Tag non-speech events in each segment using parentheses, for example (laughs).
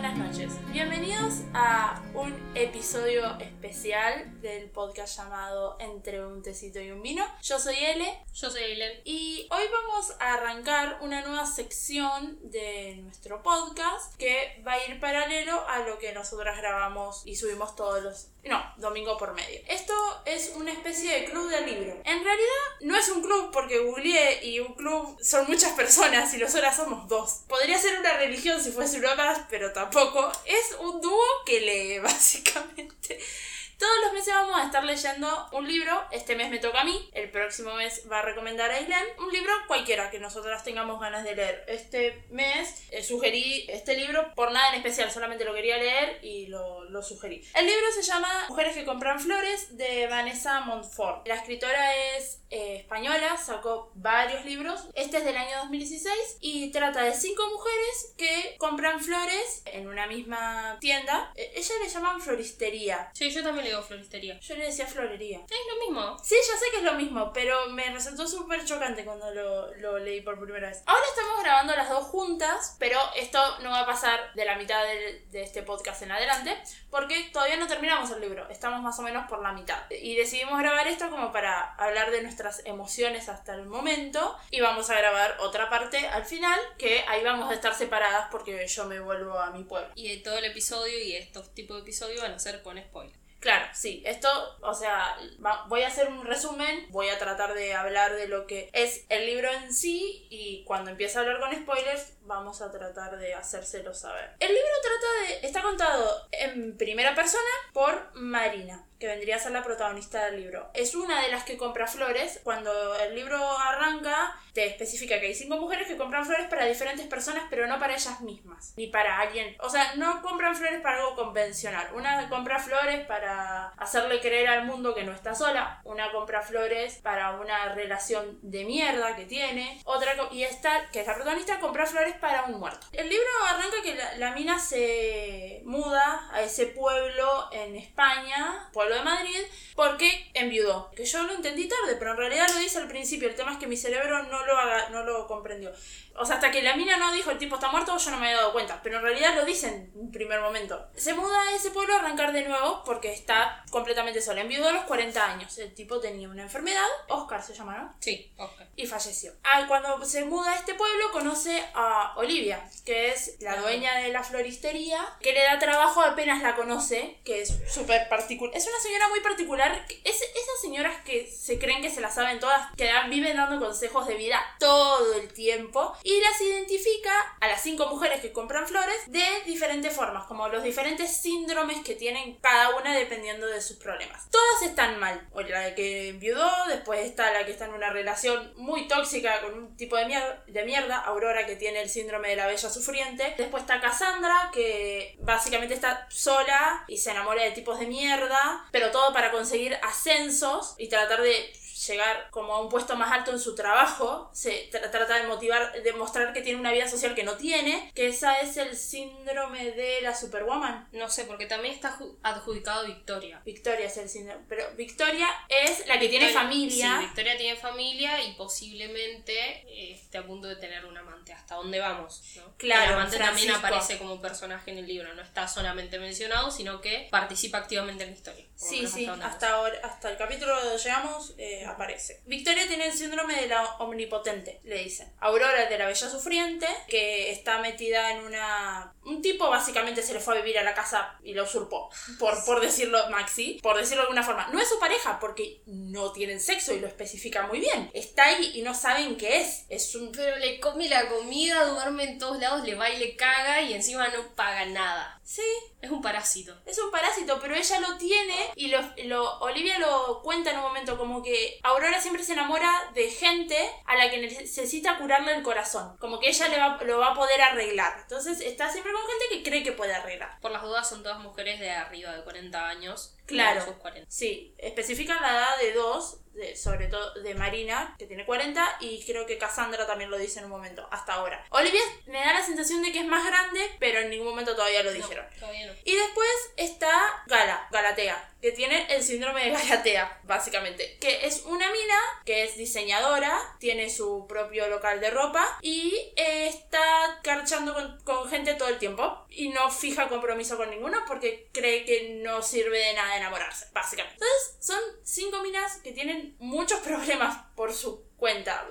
buenas noches. Bienvenidos a un episodio especial del podcast llamado Entre un tecito y un vino. Yo soy Ele. Yo soy Eileen. Y hoy vamos a arrancar una nueva sección de nuestro podcast que va a ir paralelo a lo que nosotras grabamos y subimos todos los... No, domingo por medio. Esto es una especie de club de libro. En realidad no es un club porque googleé y un club son muchas personas y nosotras somos dos. Podría ser una religión si fuese una más, pero tampoco. Es un dúo que lee, (laughs) básicamente básicamente. Todos los meses vamos a estar leyendo un libro. Este mes me toca a mí. El próximo mes va a recomendar a Aileen. Un libro cualquiera que nosotras tengamos ganas de leer. Este mes eh, sugerí este libro por nada en especial. Solamente lo quería leer y lo, lo sugerí. El libro se llama Mujeres que compran flores de Vanessa Montfort. La escritora es eh, española. Sacó varios libros. Este es del año 2016 y trata de cinco mujeres que compran flores en una misma tienda. Eh, ella le llaman floristería. Sí, yo también le digo floristería. Yo le decía florería. Es lo mismo. Sí, ya sé que es lo mismo, pero me resultó súper chocante cuando lo, lo leí por primera vez. Ahora estamos grabando las dos juntas, pero esto no va a pasar de la mitad de, de este podcast en adelante, porque todavía no terminamos el libro. Estamos más o menos por la mitad. Y decidimos grabar esto como para hablar de nuestras emociones hasta el momento. Y vamos a grabar otra parte al final, que ahí vamos a estar separadas porque yo me vuelvo a mi pueblo. Y de todo el episodio y estos tipos de episodios van a ser con spoiler. Claro, sí, esto, o sea, voy a hacer un resumen, voy a tratar de hablar de lo que es el libro en sí y cuando empiece a hablar con spoilers vamos a tratar de hacérselo saber. El libro trata de, está contado en primera persona por Marina, que vendría a ser la protagonista del libro. Es una de las que compra flores. Cuando el libro arranca, te especifica que hay cinco mujeres que compran flores para diferentes personas, pero no para ellas mismas, ni para alguien. O sea, no compran flores para algo convencional. Una compra flores para hacerle creer al mundo que no está sola. Una compra flores para una relación de mierda que tiene. Otra, y esta, que es la protagonista, compra flores para un muerto. El libro arranca que la, la mina se muda a ese pueblo en España, pueblo de Madrid, porque enviudó. Que yo lo entendí tarde, pero en realidad lo dice al principio. El tema es que mi cerebro no lo, haga, no lo comprendió. O sea, hasta que la mina no dijo el tipo está muerto, yo no me había dado cuenta. Pero en realidad lo dice en un primer momento. Se muda a ese pueblo a arrancar de nuevo porque está completamente sola. Enviudó a los 40 años. El tipo tenía una enfermedad, Oscar se llama, ¿no? Sí, Oscar. y falleció. Ah, cuando se muda a este pueblo conoce a Olivia, que es la dueña de la floristería, que le da trabajo apenas la conoce, que es súper particular. Es una señora muy particular. Es esas señoras que se creen que se las saben todas, que dan- viven dando consejos de vida todo el tiempo, y las identifica a las cinco mujeres que compran flores de diferentes formas, como los diferentes síndromes que tienen cada una dependiendo de sus problemas. Todas están mal. O la que enviudó, después está la que está en una relación muy tóxica con un tipo de, mier- de mierda, Aurora que tiene el síndrome de la bella sufriente. Después está Cassandra que básicamente está sola y se enamora de tipos de mierda, pero todo para conseguir ascensos y tratar de llegar como a un puesto más alto en su trabajo, se tra- trata de motivar, de mostrar que tiene una vida social que no tiene, que esa es el síndrome de la superwoman. No sé, porque también está ju- adjudicado Victoria. Victoria es el síndrome, pero Victoria es la que tiene familia. Sí, Victoria tiene familia y posiblemente eh, esté a punto de tener un amante. ¿Hasta dónde vamos? ¿no? Claro, El amante también aparece como personaje en el libro. No está solamente mencionado, sino que participa activamente en la historia. Sí, sí, hasta, ahora, hasta el capítulo donde llegamos eh, aparece. Victoria tiene el síndrome de la omnipotente, le dicen. Aurora es de la bella sufriente, que está metida en una... Un tipo básicamente se le fue a vivir a la casa y la usurpó, por, (laughs) por decirlo Maxi, por decirlo de alguna forma. No es su pareja porque no tienen sexo y lo especifica muy bien. Está ahí y no saben qué es. Es un... Pero le come la comida, duerme en todos lados, le va y le caga y encima no paga nada. Sí, Es un parásito. Es un parásito, pero ella lo tiene y lo, lo- Olivia lo cuenta en un momento como que Aurora siempre se enamora de gente a la que necesita curarle el corazón. Como que ella le va, lo va a poder arreglar. Entonces está siempre con gente que cree que puede arreglar. Por las dudas son todas mujeres de arriba de 40 años. Claro. no sus 40. Sí, especifican la edad de dos, de- sobre todo de Marina, que tiene 40, y creo que Cassandra también lo dice en un momento, hasta ahora. Olivia me da la sensación de que es más grande, pero en ningún momento todavía lo dijeron. No, todavía no. Y después está Gala, Galatea, que tiene el síndrome de Galatea, básicamente. Que es una mina que es diseñadora, tiene su propio local de ropa y está carchando con, con gente todo el tiempo. Y no fija compromiso con ninguno porque cree que no sirve de nada enamorarse, básicamente. Entonces, son cinco minas que tienen muchos (laughs) problemas por su cuenta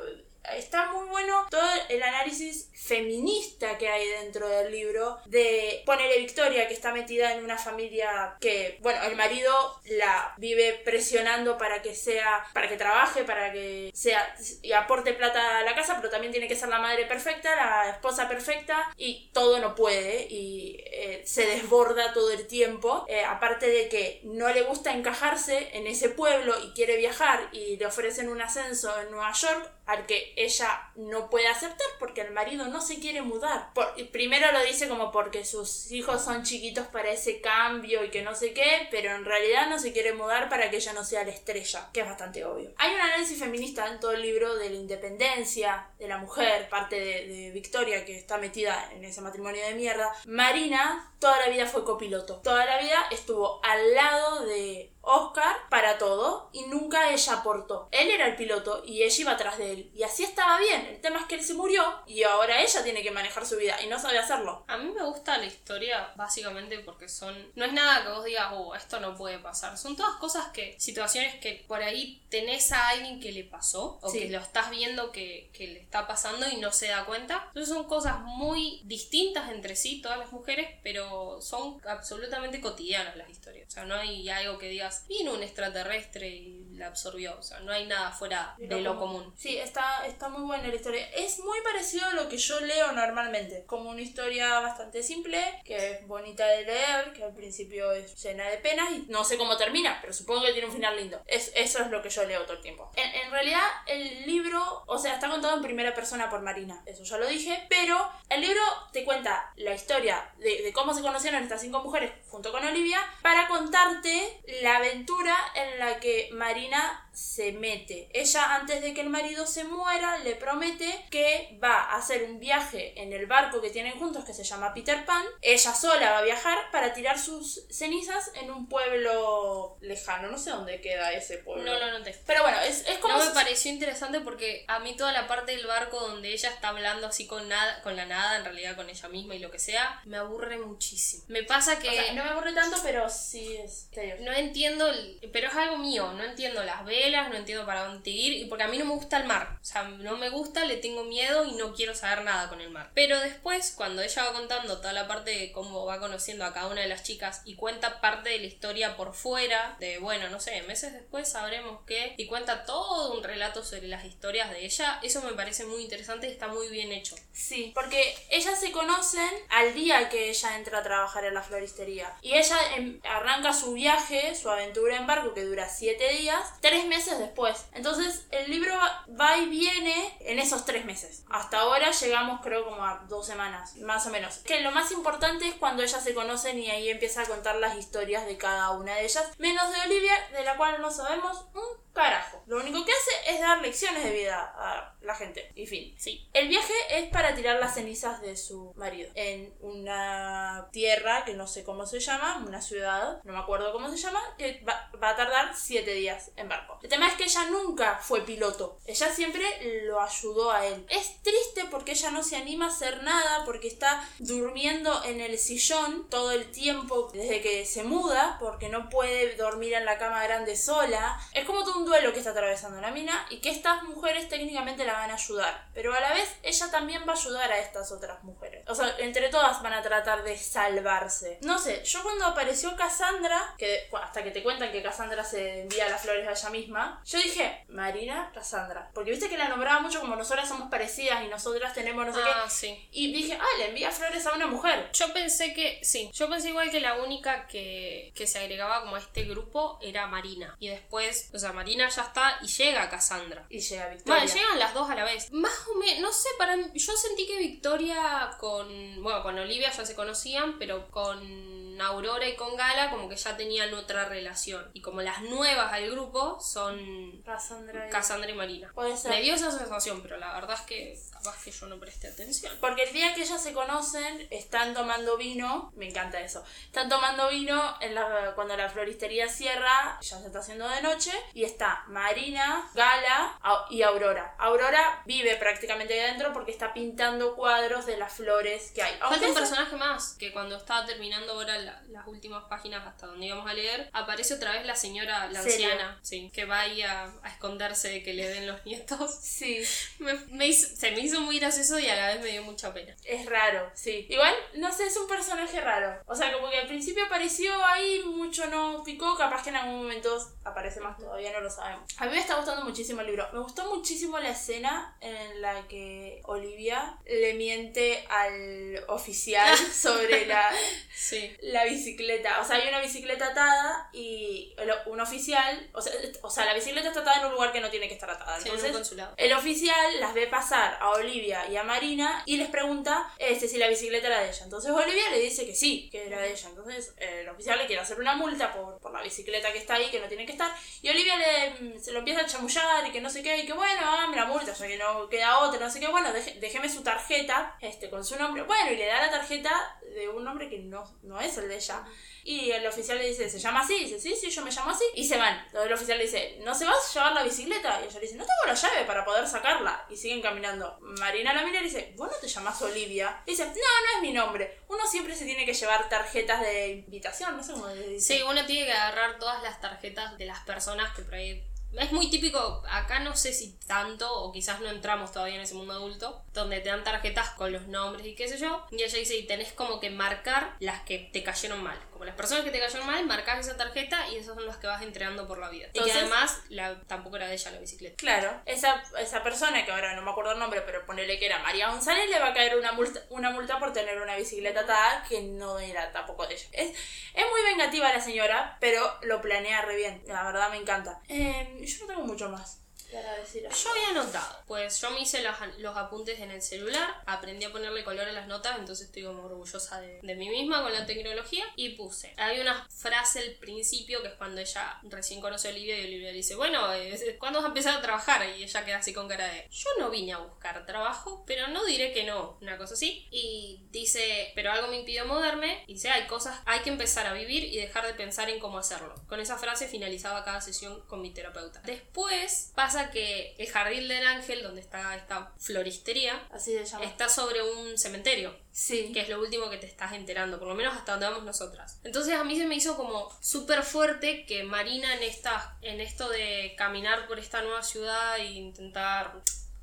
está muy bueno todo el análisis feminista que hay dentro del libro de ponerle Victoria que está metida en una familia que bueno el marido la vive presionando para que sea para que trabaje para que sea y aporte plata a la casa pero también tiene que ser la madre perfecta la esposa perfecta y todo no puede y eh, se desborda todo el tiempo eh, aparte de que no le gusta encajarse en ese pueblo y quiere viajar y le ofrecen un ascenso en Nueva York al que ella no puede aceptar porque el marido no se quiere mudar. Por, primero lo dice como porque sus hijos son chiquitos para ese cambio y que no sé qué, pero en realidad no se quiere mudar para que ella no sea la estrella, que es bastante obvio. Hay un análisis feminista en todo el libro de la independencia de la mujer, parte de, de Victoria que está metida en ese matrimonio de mierda. Marina toda la vida fue copiloto, toda la vida estuvo al lado de Oscar para todo y nunca ella aportó. Él era el piloto y ella iba atrás de él. Y así estaba bien. El tema es que él se murió y ahora ella tiene que manejar su vida y no sabe hacerlo. A mí me gusta la historia básicamente porque son... No es nada que vos digas, oh, esto no puede pasar. Son todas cosas que... Situaciones que por ahí tenés a alguien que le pasó o que lo estás viendo que, que le está pasando y no se da cuenta. Entonces son cosas muy distintas entre sí, todas las mujeres, pero son absolutamente cotidianas las historias. O sea, no hay algo que digas, vino un extraterrestre y la absorbió. O sea, no hay nada fuera de lo común. Sí, está, está muy buena la historia. Es muy parecido a lo que yo leo normalmente. Como una historia bastante simple, que es bonita de leer, que al principio es llena de penas y no sé cómo termina, pero supongo que tiene un final lindo. Es, eso es lo que yo leo todo el tiempo. En, en realidad, el libro, o sea, está contado en primera persona por Marina. Eso ya lo dije, pero el libro te cuenta la historia de, de cómo se conocieron estas cinco mujeres junto con Olivia para contarte la aventura en la que Marina se mete. Ella, antes de que el marido se muera, le promete que va a hacer un viaje en el barco que tienen juntos que se llama Peter Pan. Ella sola va a viajar para tirar sus cenizas en un pueblo lejano. No sé dónde queda ese pueblo. No, no, no te. Pero bueno, es, es como. No me pareció interesante porque a mí toda la parte del barco donde ella está hablando así con nada, con la nada, en realidad con ella misma y lo que sea, me aburre muchísimo. Me pasa que O sea, no me aburre tanto, pero sí es no entiendo, el- pero es algo mío, no entiendo las velas, no entiendo para dónde ir, y porque a mí no me gusta el mar, o sea, no me gusta, le tengo miedo y no quiero saber nada con el mar. Pero después, cuando ella va contando toda la parte de cómo va conociendo a cada una de las chicas y cuenta parte de la historia por fuera, de bueno, no sé, meses después sabremos qué, y cuenta todo un relato sobre las historias de ella, eso me parece muy interesante y está muy bien hecho. Sí, porque ellas se conocen al día que ella entra a trabajar en la floristería. Y ella em, arranca su viaje, su aventura en barco, que dura siete días, tres meses después. Entonces el libro va y viene en esos tres meses. Hasta ahora llegamos creo como a dos semanas, más o menos. Que lo más importante es cuando ellas se conocen y ahí empieza a contar las historias de cada una de ellas. Menos de Olivia, de la cual no sabemos un carajo. Lo único que hace es dar lecciones de vida a la gente. Y fin. Sí. El viaje es para tirar las cenizas de su marido en una tierra que no sé cómo se llama, una ciudad, no me acuerdo cómo se llama, que va, va a tardar siete días en barco. El tema es que ella nunca fue piloto, ella siempre lo ayudó a él. Es triste porque ella no se anima a hacer nada, porque está durmiendo en el sillón todo el tiempo desde que se muda, porque no puede dormir en la cama grande sola. Es como todo un duelo que está atravesando la mina y que estas mujeres técnicamente la van a ayudar, pero a la vez ella también va a ayudar a estas otras mujeres. O sea, entre todas van a tratar de salvarse. No sé, yo cuando apareció Cassandra, que bueno, hasta que te cuentan que Cassandra se envía las flores a ella misma, yo dije, Marina, Cassandra, porque viste que la nombraba mucho como nosotras somos parecidas y nosotras tenemos no sé Ah, qué. sí. Y dije, ah, le envía flores a una mujer. Yo pensé que, sí, yo pensé igual que la única que, que se agregaba como a este grupo era Marina. Y después, o sea, Marina ya está y llega a Cassandra. Y llega Victoria. Bueno, llegan las dos a la vez. Más o menos, no sé, para mí- yo sentí que Victoria con, bueno, con Olivia ya se conocían, pero con Aurora y con Gala como que ya tenían otra relación. Y como las nuevas al grupo son Cassandra y... Cassandra y Marina. Puede ser. Me dio esa sensación, pero la verdad es que capaz que yo no presté atención. Porque el día que ellas se conocen, están tomando vino, me encanta eso, están tomando vino en la, cuando la floristería cierra, ya se está haciendo de noche, y está Marina, Gala y Aurora. Aurora vive prácticamente ahí adentro porque está pintando cuadros de las flores que hay. Falta un personaje más, que cuando estaba terminando ahora la- las últimas páginas hasta donde íbamos a leer, aparece otra vez la señora, la Celia. anciana, sí, que va ahí a, a esconderse de que le den los nietos. Sí, (laughs) Me- me hizo- se me hizo muy gracioso y a la vez me dio mucha pena. es raro, sí. Igual, no sé, es un personaje raro. O sea, como que al principio apareció ahí, mucho no picó, capaz que en algún momento aparece más, todavía no lo sabemos. A mí me está gustando muchísimo el libro. Me gustó muchísimo la escena en la que Olivia le miente al oficial (laughs) sobre la, Sí. la bicicleta. O sea, hay una bicicleta atada y el- un oficial, o sea, o sea, la bicicleta está atada en un lugar que no tiene que estar atada. Sí, en un Entonces, consulado. el oficial las ve pasar a Olivia y a Marina y les pregunta este, si la bicicleta era de ella. Entonces Olivia le dice que sí, que era de ella. Entonces eh, el oficial le quiere hacer una multa por, por la bicicleta que está ahí, que no tiene que estar. Y Olivia le, se lo empieza a chamullar y que no sé qué, y que bueno, ah, me la multa, ya que no queda otra, no sé qué. Bueno, deje- déjeme su tarjeta este, con su nombre. Bueno, y le da la tarjeta de un nombre que no, no es el de ella. Y el oficial le dice, ¿se llama así? Dice, sí, sí, yo me llamo así. Y se van. Entonces el oficial le dice, ¿no se vas a llevar la bicicleta? Y ella le dice, no tengo la llave para poder sacarla. Y siguen caminando. Marina la mira y dice, ¿vos no te llamas Olivia? Y dice, no, no es mi nombre. Uno siempre se tiene que llevar tarjetas de invitación, no sé cómo le dice. Sí, uno tiene que agarrar todas las tarjetas de las personas que por ahí. Es muy típico, acá no sé si tanto, o quizás no entramos todavía en ese mundo adulto, donde te dan tarjetas con los nombres y qué sé yo. Y ella dice, y tenés como que marcar las que te cayeron mal. Como las personas que te cayeron mal, marcas esa tarjeta y esas son las que vas entregando por la vida. y que además la, tampoco era de ella la bicicleta. Claro, esa, esa persona que ahora no me acuerdo el nombre, pero ponele que era María González, le va a caer una multa, una multa por tener una bicicleta atada que no era tampoco de ella. Es, es muy vengativa la señora, pero lo planea re bien. La verdad me encanta. Eh, yo no tengo mucho más Yo había anotado, pues yo me hice los, los apuntes en el celular, aprendí a ponerle color a las notas, entonces estoy como orgullosa de, de mí misma con la tecnología y puse. Hay una frase al principio que es cuando ella recién conoce a Olivia y Olivia le dice, bueno, ¿cuándo vas a empezar a trabajar? Y ella queda así con cara de, yo no vine a buscar trabajo, pero no diré que no, una cosa así. Y dice, pero algo me impidió moverme, y dice, hay cosas, hay que empezar a vivir y dejar de pensar en cómo hacerlo. Con esa frase finalizaba cada sesión con mi terapeuta. Después pasa que el jardín del ángel, donde está esta floristería, Así se llama. está sobre un cementerio, Sí. que es lo último que te estás enterando, por lo menos hasta donde vamos nosotras. Entonces a mí se me hizo como súper fuerte que Marina en, esta, en esto de caminar por esta nueva ciudad e intentar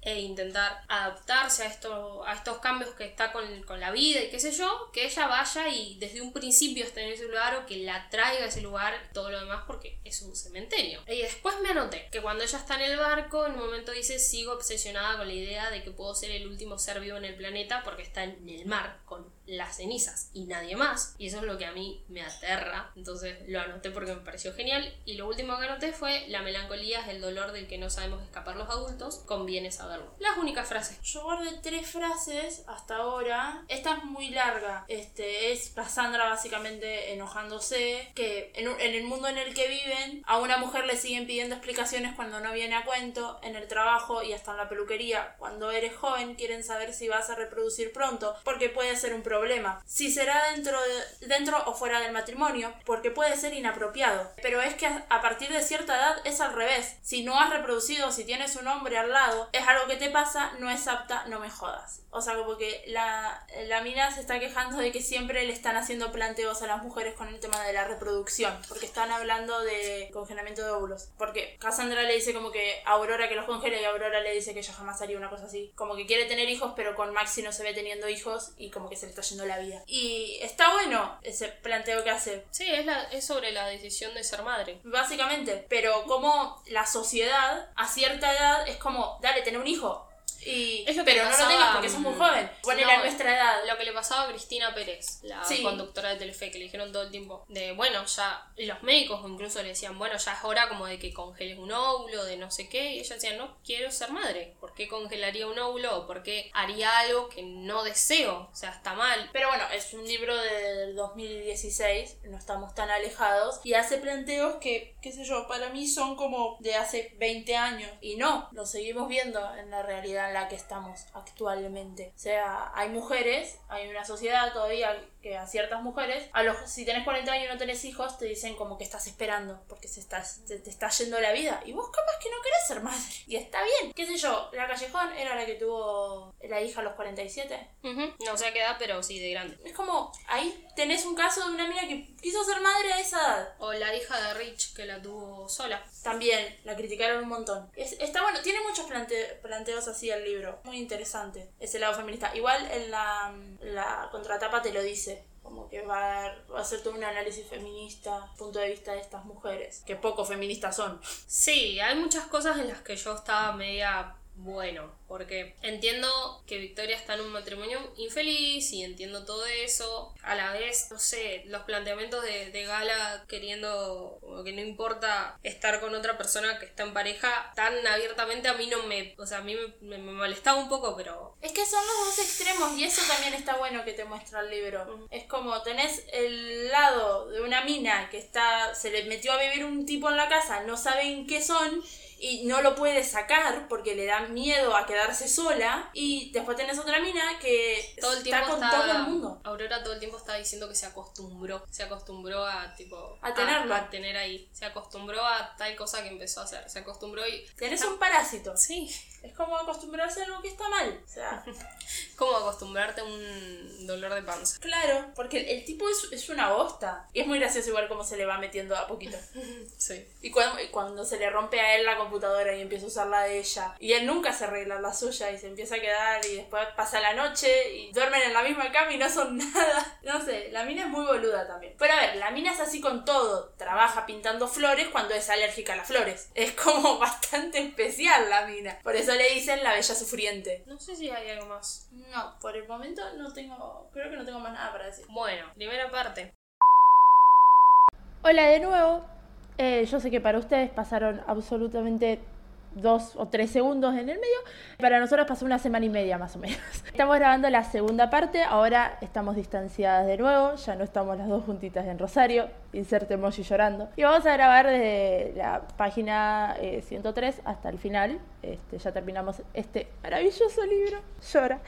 e intentar adaptarse a, esto, a estos cambios que está con, con la vida y qué sé yo, que ella vaya y desde un principio esté en ese lugar o que la traiga a ese lugar, todo lo demás porque es un cementerio. Y después me anoté que cuando ella está en el barco, en un momento dice, sigo obsesionada con la idea de que puedo ser el último ser vivo en el planeta porque está en el mar con las cenizas y nadie más. Y eso es lo que a mí me aterra. Entonces lo anoté porque me pareció genial. Y lo último que anoté fue la melancolía es el dolor del que no sabemos escapar los adultos. Conviene saberlo. Las únicas frases. Yo guardé tres frases hasta ahora. Esta es muy larga. Este es Cassandra básicamente enojándose. Que en, un- en el mundo en el que viven, a una mujer le siguen pidiendo explicaciones cuando no viene a cuento, en el trabajo y hasta en la peluquería. Cuando eres joven, quieren saber si vas a reproducir pronto, porque puede ser un problema. Si será dentro, de- dentro o fuera del matrimonio, porque puede ser inapropiado. Pero es que a partir de cierta edad es al revés. Si no has reproducido, si tienes un hombre al lado, es algo que te pasa, no es apta, no me jodas. O sea, como que la, la mina se está quejando de que siempre le están haciendo planteos a las mujeres con el tema de la reproducción, porque están hablando de congelamiento de óvulos. Porque Cassandra le dice como que Aurora que los congela y Aurora le dice que ella jamás haría una cosa así. Como que quiere tener hijos, pero con Maxi no se ve teniendo hijos y como que se le está yendo la vida. Y está bueno ese planteo que hace. Sí, es, la, es sobre la decisión de ser madre. Básicamente, pero como la sociedad a cierta edad es como, dale, tener un hijo. Y, Es lo que pero no lo tengas porque sos muy joven. Ponele no, a nuestra edad. Lo que le pasaba a Cristina Pérez, la Sí. conductora de Telefe, que le dijeron todo el tiempo de, bueno, ya los médicos incluso le decían, bueno, ya es hora como de que congeles un óvulo, de no sé qué, y ella decía, no quiero ser madre, ¿por qué congelaría un óvulo? ¿O por qué haría algo que no deseo? O sea, está mal. Pero bueno, es un libro del 2016, no estamos tan alejados, y hace planteos que, qué sé yo, para mí son como de hace 20 años. Y no, lo seguimos viendo en la realidad la que estamos actualmente. O sea, hay mujeres, hay una sociedad todavía que a ciertas mujeres, a los si tenés 40 años y no tenés hijos, te dicen como que estás esperando, porque se está, te, te está yendo la vida. Y vos capaz que no querés ser madre. (laughs) Y está bien. Qué sé yo, la Callejón era la que tuvo la hija a los 47. Ujú. No sé a qué edad, pero sí, de grande. Es como, ahí tenés un caso de una mina que quiso ser madre a esa edad. O la hija de Rich, que la tuvo sola. También la criticaron un montón. Es- está bueno, tiene muchos plante- planteos así libro. Muy interesante ese lado feminista. Igual en la, la contratapa te lo dice. Como que va a, va a hacer todo un análisis feminista, punto de vista de estas mujeres. Que poco feministas son. Sí, hay muchas cosas en las que yo estaba media bueno, porque entiendo que Victoria está en un matrimonio infeliz y entiendo todo eso. A la vez, no sé, los planteamientos de, de Gala queriendo, como que no importa estar con otra persona que está en pareja tan abiertamente, a mí no me, o sea, a mí me, me- me molestaba un poco, pero Es que son los dos extremos y eso también está bueno que te muestra el libro. Es como tenés el lado de una mina que está se le metió a vivir un tipo en la casa, no saben qué son y no lo puede sacar porque le da miedo a quedarse sola y después tenés otra mina que todo el tiempo está con está- todo el mundo. Aurora todo el tiempo está diciendo que se acostumbró, se acostumbró a tipo A tenerlo. a, tener ahí, se acostumbró a tal cosa que empezó a hacer, se acostumbró y Tenés un parásito. sí, Es como acostumbrarse a algo que está mal. O sea, (laughs) como acostumbrarte a un dolor de panza. claro, porque el, el tipo es, es una bosta. Y es muy gracioso igual como se le va metiendo a poquito. (laughs) Sí. Y cuando, y cuando se le rompe a él la computadora y empieza a usar la de ella. Y él nunca se arregla la suya y se empieza a quedar y después pasa la noche y duermen en la misma cama y no son (laughs) nada. No sé, la mina es muy boluda también. Pero a ver, la mina es así con todo. Trabaja pintando flores cuando es alérgica a las flores. Es como bastante especial la mina. Por eso le dicen la bella sufriente. No sé si hay algo más. No, por el momento no tengo... Creo que no tengo más nada para decir. Bueno, primera parte. Hola de nuevo. Eh, yo sé que para ustedes pasaron absolutamente dos o tres segundos en el medio. Para nosotros pasó una semana y media más o menos. (laughs) Estamos grabando la segunda parte. Ahora estamos distanciadas de nuevo. Ya no estamos las dos juntitas en Rosario. Inserte emoji llorando. Y vamos a grabar desde la página eh, 103 hasta el final. Este, ya terminamos este maravilloso libro. Llora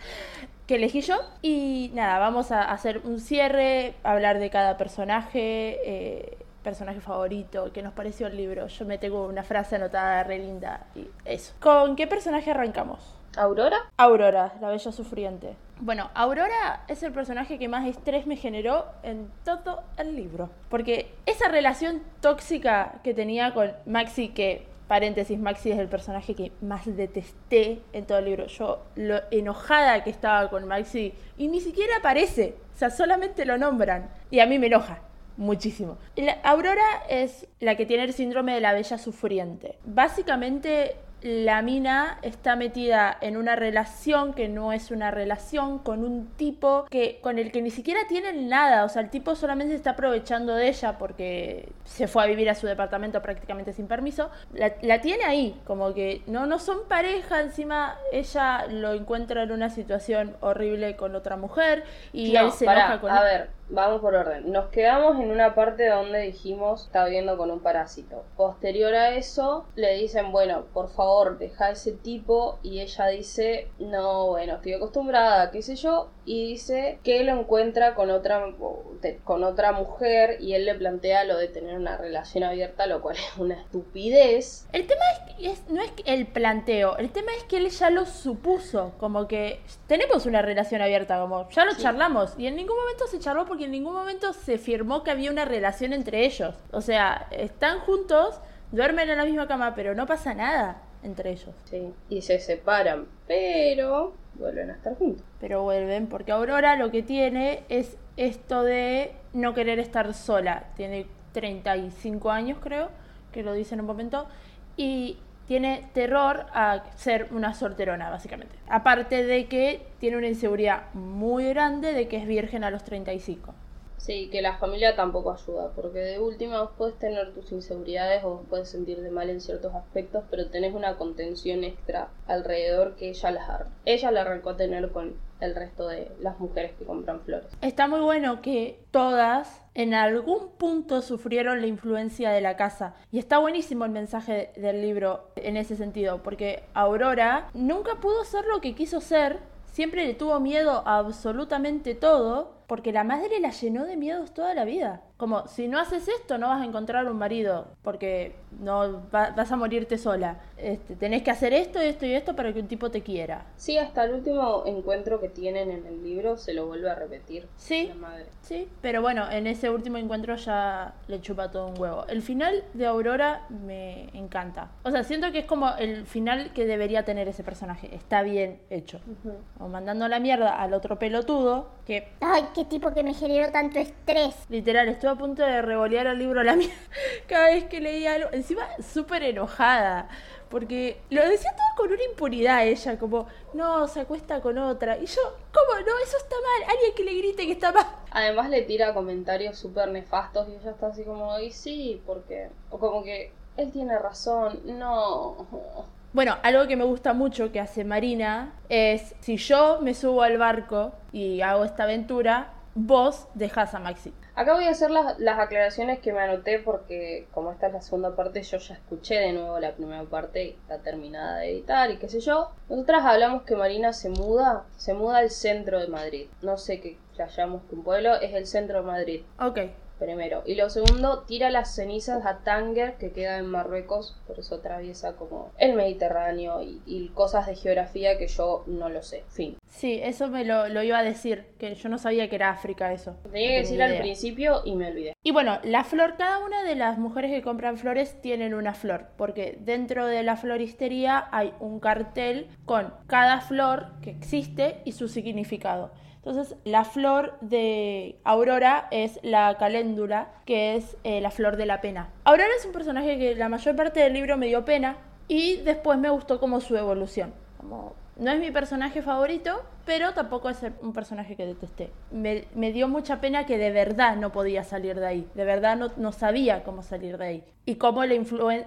que elegí yo. Y nada, vamos a hacer un cierre, hablar de cada personaje, eh, personaje favorito, qué nos pareció el libro. Yo me tengo una frase anotada re linda y eso. ¿Con qué personaje arrancamos? ¿Aurora? Aurora, la bella sufriente. Bueno, Aurora es el personaje que más estrés me generó en todo el libro. Porque esa relación tóxica que tenía con Maxi, que, paréntesis, Maxi es el personaje que más detesté en todo el libro. Yo, lo enojada que estaba con Maxi, y ni siquiera aparece, o sea, solamente lo nombran. Y a mí me enoja. Muchísimo. La- Aurora es la que tiene el síndrome de la bella sufriente. Básicamente, la mina está metida en una relación que no es una relación con un tipo que con el que ni siquiera tienen nada, o sea, el tipo solamente se está aprovechando de ella porque se fue a vivir a su departamento prácticamente sin permiso. La, la tiene ahí, como que no no son pareja, encima ella lo encuentra en una situación horrible con otra mujer y No, él se pará, enoja con A ver, vamos por orden. Nos quedamos en una parte donde dijimos está viviendo con un parásito. Posterior a eso, le dicen, bueno, por favor, deja a ese tipo. Y ella dice, no, bueno, estoy acostumbrada, qué sé yo. Y dice que lo encuentra con otra, con otra mujer. Y él le plantea lo de tener una relación abierta, lo cual (laughs) es una estupidez. El tema es, que es- no es el planteo, el tema es que él ya lo supuso, como que tenemos una relación abierta, como ya lo charlamos, y en ningún momento se charló porque en ningún momento se firmó que había una relación entre ellos. O sea, están juntos, duermen en la misma cama, pero no pasa nada entre ellos. Sí. Y se separan, pero vuelven a estar juntos. Pero vuelven, porque Aurora lo que tiene es esto de no querer estar sola. Tiene 35 años, creo, que lo dice en un momento. Y tiene terror a ser una solterona, básicamente. Aparte de que tiene una inseguridad muy grande de que es virgen a los 35. Sí, que la familia tampoco ayuda, porque de última vos puedes tener tus inseguridades o vos puedes sentirte mal en ciertos aspectos, pero tenés una contención extra alrededor que ella las ella la arrancó a tener con el resto de las mujeres que compran flores. Está muy bueno que todas en algún punto sufrieron la influencia de la casa. Y está buenísimo el mensaje del libro en ese sentido, porque Aurora nunca pudo ser lo que quiso ser, siempre le tuvo miedo a absolutamente todo porque la madre la llenó de miedos toda la vida. Como, si no haces esto, no vas a encontrar un marido, porque no vas a morirte sola. Este, tenés que hacer esto, esto y esto para que un tipo te quiera. Sí, hasta el último encuentro que tienen en el libro se lo vuelve a repetir. Sí, sí, pero bueno, en ese último encuentro ya le chupa todo un huevo. El final de Aurora me encanta. O sea, siento que es como el final que debería tener ese personaje. Está bien hecho. O mandando la mierda al otro pelotudo que... Ay, qué tipo que me generó tanto estrés. Literal, estoy a punto de revolear el libro a la mía (laughs) cada vez que leía algo. Encima, súper enojada. Porque lo decía todo con una impunidad ella, como, no, se acuesta con otra. Y yo, ¿cómo? No, eso está mal. Alguien que le grite que está mal. Además le tira comentarios súper nefastos y ella está así como, y sí, porque... O como que, él tiene razón, no. Bueno, algo que me gusta mucho que hace Marina es, si yo me subo al barco y hago esta aventura, vos dejás a Maxi. Acá voy a hacer las, aclaraciones que me anoté porque como esta es la segunda parte, yo ya escuché de nuevo la primera parte y está terminada de editar y qué sé yo. Nosotras hablamos que Marina se muda, se muda al centro de Madrid. No sé qué llamamos que un pueblo, es el centro de Madrid. Ok primero. Y lo segundo, tira las cenizas a Tánger, que queda en Marruecos, por eso atraviesa como el Mediterráneo y, cosas de geografía que yo no lo sé. Fin. Sí, eso me lo, iba a decir, que yo no sabía que era África eso. Tenía que decir al principio y me olvidé. Y bueno, la flor, cada una de las mujeres que compran flores tienen una flor, porque dentro de la floristería hay un cartel con cada flor que existe y su significado. Entonces, la flor de Aurora es la caléndula, que es eh, la flor de la pena. Aurora es un personaje que la mayor parte del libro me dio pena y después me gustó como su evolución. No es mi personaje favorito, pero tampoco es un personaje que detesté. Me, dio mucha pena que de verdad no podía salir de ahí, de verdad no, no sabía cómo salir de ahí. Y cómo la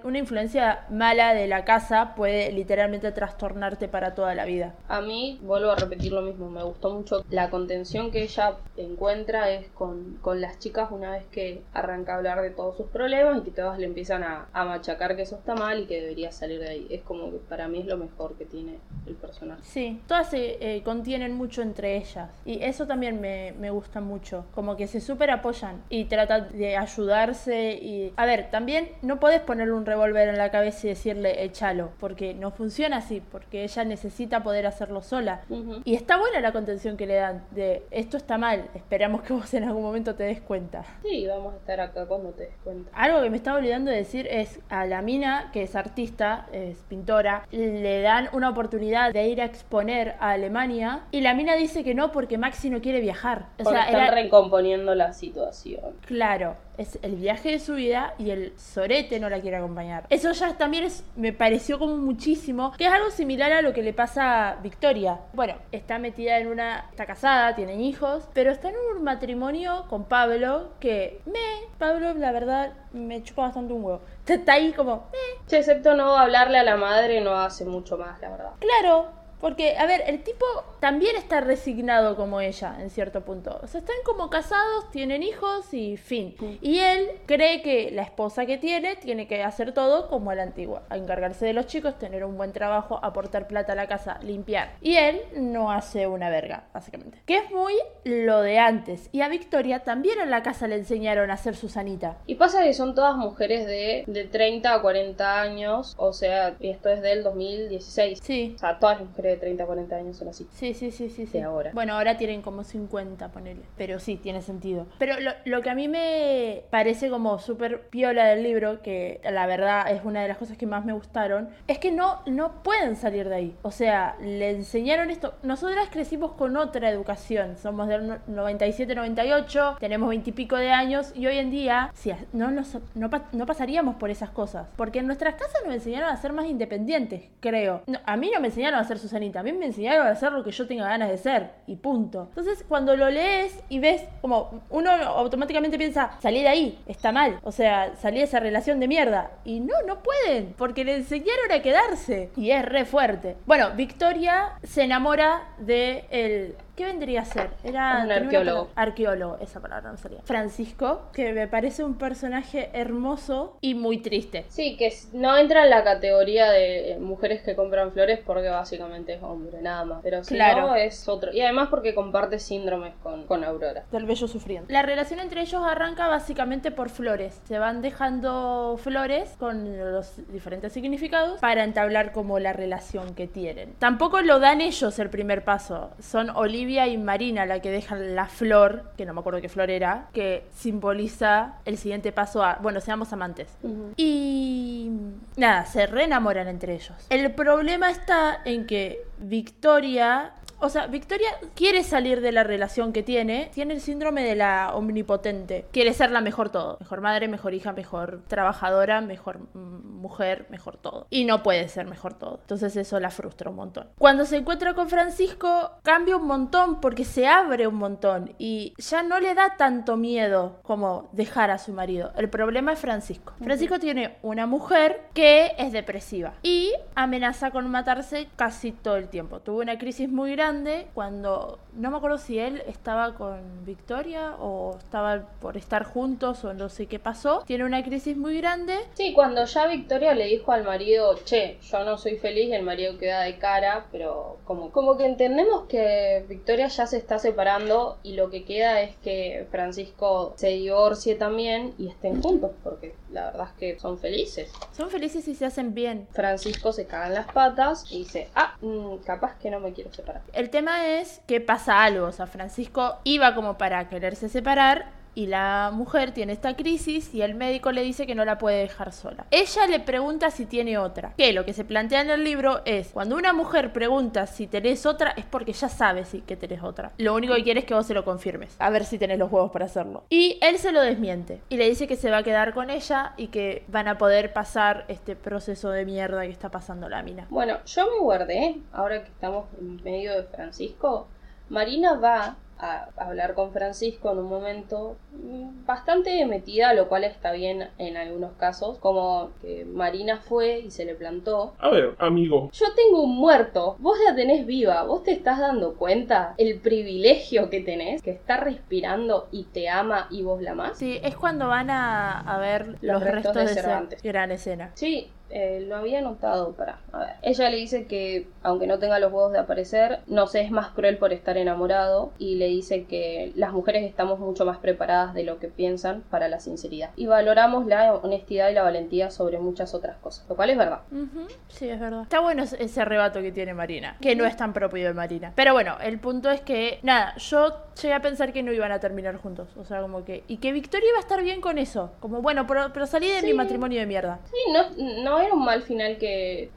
una influencia mala de la casa puede literalmente trastornarte para toda la vida. A mí, vuelvo a repetir lo mismo, me gustó mucho la contención que ella encuentra es con, con las chicas una vez que arranca a hablar de todos sus problemas y que todas le empiezan a, a machacar que eso está mal y que debería salir de ahí. Es como que para mí es lo mejor que tiene el personaje. Sí, todas se eh, tienen mucho entre ellas. Y eso también me, me gusta mucho. Como que se súper apoyan y tratan de ayudarse. Y. A ver, también no podés ponerle un revólver en la cabeza y decirle échalo. Porque no funciona así. Porque ella necesita poder hacerlo sola. Y está buena la contención que le dan. De esto está mal. Esperamos que vos en algún momento te des cuenta. Sí, vamos a estar acá cuando te des cuenta. Algo que me estaba olvidando de decir es a la mina, que es artista, es pintora, le dan una oportunidad de ir a exponer a Alemania y la mina dice que no porque Maxi no quiere viajar. O sea, están recomponiendo la situación. Claro, es el viaje de su vida y el sorete no la quiere acompañar. Eso ya también es, me pareció como muchísimo, que es algo similar a lo que le pasa a Victoria. Bueno, está metida en una, está casada, tienen hijos, pero está en un matrimonio con Pablo que me, Pablo la verdad me chupa bastante un huevo. Está ahí como, me. excepto no hablarle a la madre, no hace mucho más, la verdad. Claro, porque, a ver, el tipo también está resignado como ella, en cierto punto. O sea, están como casados, tienen hijos y fin. Y él cree que la esposa que tiene tiene que hacer todo como la antigua. A encargarse de los chicos, tener un buen trabajo, aportar plata a la casa, limpiar. Y él no hace una verga, básicamente. Que es muy lo de antes. Y a Victoria también en la casa le enseñaron a hacer Susanita. Y pasa que son todas mujeres de, de 30 a 40 años. O sea, esto es del 2016. Sí. O sea, todas las mujeres de 30, 40 años son así. Sí, sí, sí, sí. sí. De ahora. Bueno, ahora tienen como 50, ponele. Pero sí, tiene sentido. Pero lo, lo que a mí me parece como súper piola del libro, que la verdad es una de las cosas que más me gustaron, es que no, no pueden salir de ahí. O sea, le enseñaron esto. Nosotras crecimos con otra educación. Somos del no- 97, 98, tenemos 20 y pico de años y hoy en día sí, no, nos- no, no pasaríamos por esas cosas. Porque en nuestras casas nos enseñaron a ser más independientes, creo. No, a mí no me enseñaron a ser Susanita, a mí me enseñaron a hacer lo que yo tenga ganas de ser y punto. Entonces, cuando lo lees y ves como uno automáticamente piensa, salí de ahí, está mal. O sea, salí de esa relación de mierda. Y no, no pueden, porque le enseñaron a quedarse. Y es re fuerte. Bueno, Victoria se enamora de el... ¿Qué vendría a ser? Era Un una arqueólogo. arqueólogo, esa palabra no salía. Francisco, que me parece un personaje hermoso y muy triste. Sí, que no entra en la categoría de eh, mujeres que compran flores porque básicamente es hombre, nada más. Pero si Claro. no, es otro. Y además porque comparte síndromes con, con Aurora. del bello sufriente. La relación entre ellos arranca básicamente por flores. Se van dejando flores con los diferentes significados para entablar como la relación que tienen. Tampoco lo dan ellos el primer paso. Son Olivia y Marina la que dejan la flor, que no me acuerdo qué flor era, que simboliza el siguiente paso a, bueno, seamos amantes. Y nada, se reenamoran entre ellos. El problema está en que Victoria o sea, Victoria quiere salir de la relación que tiene, tiene el síndrome de la omnipotente, quiere ser la mejor todo, mejor madre, mejor hija, mejor trabajadora, mejor mm, mujer, mejor todo. Y no puede ser mejor todo. Entonces eso la frustra un montón. Cuando se encuentra con Francisco, cambia un montón porque se abre un montón y ya no le da tanto miedo como dejar a su marido. El problema es Francisco. Francisco tiene una mujer que es depresiva y amenaza con matarse casi todo el tiempo. Tuvo una crisis muy grande cuando no me acuerdo si él estaba con Victoria o estaba por estar juntos o no sé qué pasó. Tiene una crisis muy grande. Sí, cuando ya Victoria le dijo al marido, che, yo no soy feliz, el marido queda de cara, pero como, como que entendemos que Victoria ya se está separando y lo que queda es que Francisco se divorcie también y estén juntos, porque la verdad es que son felices. Son felices y se hacen bien. Francisco se caga en las patas y dice, ah, mm, capaz que no me quiero separar. El tema es que pasa algo. O sea, Francisco iba como para quererse separar y la mujer tiene esta crisis y el médico le dice que no la puede dejar sola. Ella le pregunta si tiene otra. Que lo que se plantea en el libro es, cuando una mujer pregunta si tenés otra es porque ya sabe si que tenés otra. Lo único que quiere es que vos se lo confirmes. A ver si tenés los huevos para hacerlo. Y él se lo desmiente. Y le dice que se va a quedar con ella y que van a poder pasar este proceso de mierda que está pasando la mina. Bueno, yo me guardé, ahora que estamos en medio de Francisco, Marina va a hablar con Francisco en un momento mm, bastante metida, lo cual está bien en algunos casos, como que Marina fue y se le plantó. A ver, amigo. Yo tengo un muerto, vos la tenés viva, vos te estás dando cuenta el privilegio que tenés, que está respirando y te ama y vos la amás. Sí, es cuando van a, a ver los, restos, de, esa Cervantes. gran escena. Sí, eh, lo había notado para. A ver. Ella le dice que, aunque no tenga los huevos de aparecer, no se es más cruel por estar enamorado. Y le dice que las mujeres estamos mucho más preparadas de lo que piensan para la sinceridad. Y valoramos la honestidad y la valentía sobre muchas otras cosas. Lo cual es verdad. Ujú, Sí, es verdad. Está bueno ese- arrebato que tiene Marina, que no es tan propio de Marina. Pero bueno, el punto es que, nada, yo llegué a pensar que no iban a terminar juntos. O sea, como que. Y que Victoria iba a estar bien con eso. Como, bueno, pero, pero salí de mi matrimonio de mierda. Sí, no, no era un mal final que,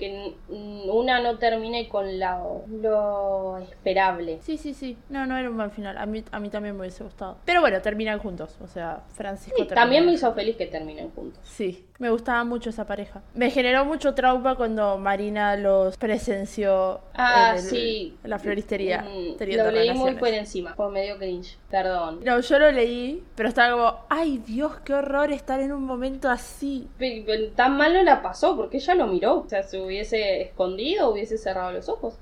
una no termine con la, lo esperable. Sí, sí, sí. No, no era un mal final. A mí, a mí también me hubiese gustado. Pero bueno, terminan juntos. O sea, Francisco Sí, también me hizo feliz que terminen juntos. Sí, me gustaba mucho esa pareja. Me generó mucho trauma cuando Marina los presenció Ah, en, el- sí. la floristería. Mm, lo leí muy por encima. Fue medio cringe. Perdón. No, yo lo leí, pero estaba como, ay Dios, qué horror estar en un momento así. Pe- pe- Tan mal no la pasó porque ella lo miró. O sea, se hubiese escondido, hubiese cerrado los ojos.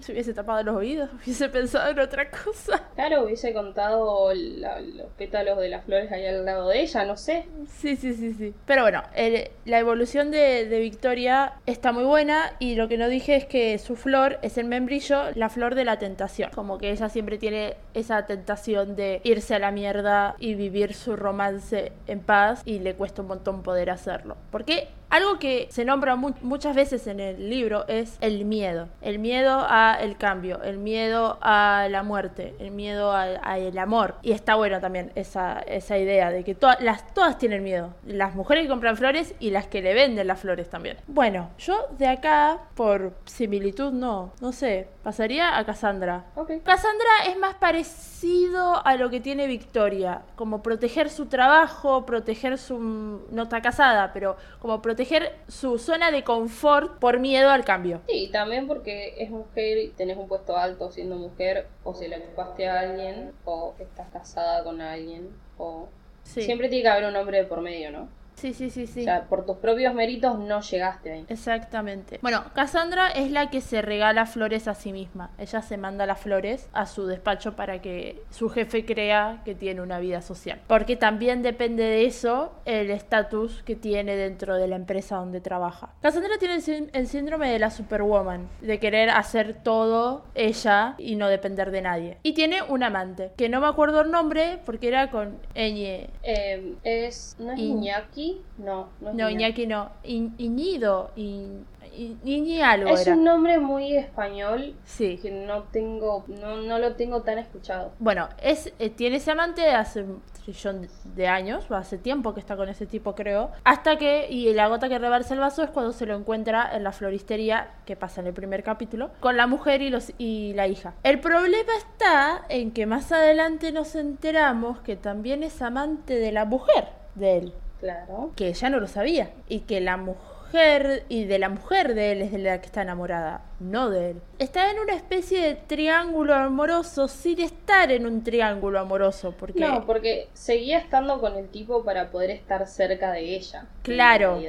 Se hubiese tapado los oídos, (laughs) hubiese pensado en otra cosa. Claro, hubiese contado la- los pétalos de las flores ahí al lado de ella, no sé. Sí, sí, sí, sí. Pero bueno, el- la evolución de, de Victoria está muy buena y lo que no dije es que su flor es el membrillo, la flor de la tentación. Como que ella siempre tiene esa tentación de irse a la mierda y vivir su romance en paz y le cuesta un montón poder hacerlo. Porque algo que se nombra mu- muchas veces en el libro es el miedo. El miedo a el cambio, el miedo a la muerte, el miedo al a el amor. Y está bueno también esa, esa idea de que todas las, todas tienen miedo. Las mujeres que compran flores y las que le venden las flores también. Bueno, yo de acá, por similitud, no, no sé, pasaría a Cassandra. Cassandra es más parecido a lo que tiene Victoria, como proteger su trabajo, proteger su... no está casada, pero como proteger su zona de confort por miedo al cambio. Sí, también porque es mujer y tenés un puesto alto siendo mujer, o se le ocupaste a alguien, o estás casada con alguien, o... Sí, Siempre tiene que haber un hombre por medio, ¿no? Sí, sí, sí. sí. O sea, por tus propios méritos no llegaste ahí. Exactamente. Bueno, Cassandra es la que se regala flores a sí misma. Ella se manda las flores a su despacho para que su jefe crea que tiene una vida social. Porque también depende de eso el estatus que tiene dentro de la empresa donde trabaja. Cassandra tiene el, sín- el síndrome de la superwoman, de querer hacer todo ella y no depender de nadie. Y tiene un amante, que no me acuerdo el nombre porque era con Eñe. Eh, es... ¿No es Y- Iñaki? No, no No, Iñaki no. I- Iñido. I- I- Iñi algo Es era. un nombre muy español Sí. que no tengo, no, no lo tengo tan escuchado. Bueno, es, eh, tiene ese amante hace un trillón de años, o hace tiempo que está con ese tipo, creo. Hasta que, y la gota que reversa el vaso es cuando se lo encuentra en la floristería, que pasa en el primer capítulo, con la mujer y, los, y la hija. El problema está en que más adelante nos enteramos que también es amante de la mujer de él, Claro. que ella no lo sabía, y que la mujer, y de la mujer de él es de la que está enamorada, no de él. Está en una especie de triángulo amoroso sin estar en un triángulo amoroso, porque... No, porque seguía estando con el tipo para poder estar cerca de ella. Claro.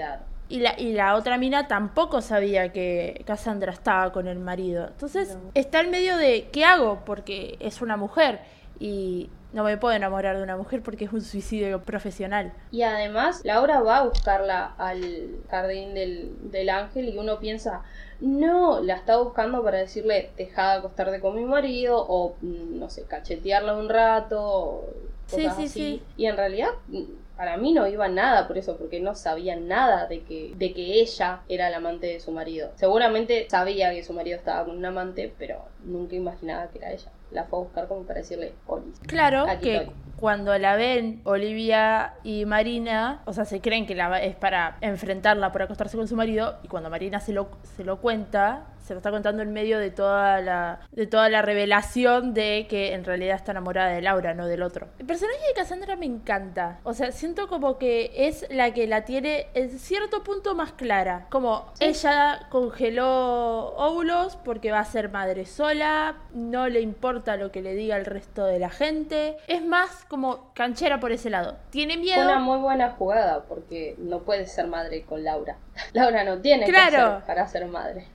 Y la, y la otra mina tampoco sabía que Cassandra estaba con el marido. Entonces No. está en medio de ¿qué hago? Porque es una mujer y no me puedo enamorar de una mujer porque es un suicidio profesional. Y además, Laura va a buscarla al jardín del, del ángel y uno piensa, no, la está buscando para decirle, deja de acostarte con mi marido o, mm, no sé, cachetearla un rato o Sí, cosas sí, así. sí. Y en realidad, mm, para mí no iba nada por eso, porque no sabía nada de que, de que ella era la amante de su marido. Seguramente sabía que su marido estaba con un amante, pero nunca imaginaba que era ella. La fue a buscar como para decirle, Olis. Claro Aquí que estoy. cuando la ven Olivia y Marina, o sea, se creen que la va- es para enfrentarla por acostarse con su marido y cuando Marina se lo, se lo cuenta, se lo está contando en medio de toda la de toda la revelación de que en realidad está enamorada de Laura, no del otro. El personaje de Cassandra me encanta. O sea, siento como que es la que la tiene en cierto punto más clara. Como ella congeló óvulos porque va a ser madre sola, no le importa lo que le diga el resto de la gente. Es más como canchera por ese lado. Tiene miedo. una muy buena jugada porque no puedes ser madre con Laura. (laughs) Laura no tiene que Claro. hacer para ser madre.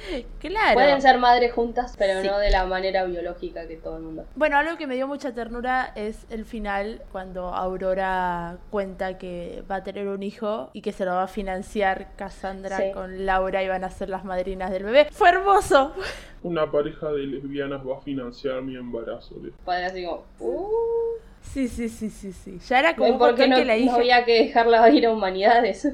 (laughs) Claro. Pueden ser madres juntas, pero Sí. no de la manera biológica que todo el mundo. Bueno, algo que me dio mucha ternura es el final cuando Aurora cuenta que va a tener un hijo y que se lo va a financiar Cassandra Sí. con Laura y van a ser las madrinas del bebé. Fue hermoso. (laughs) Una pareja de lesbianas va a financiar mi embarazo. Padre así como, uh, Sí, sí, sí, sí, sí. Ya era como un ¿por qué montón no, que la no hija... había que dejarla (laughs) ir a humanidades?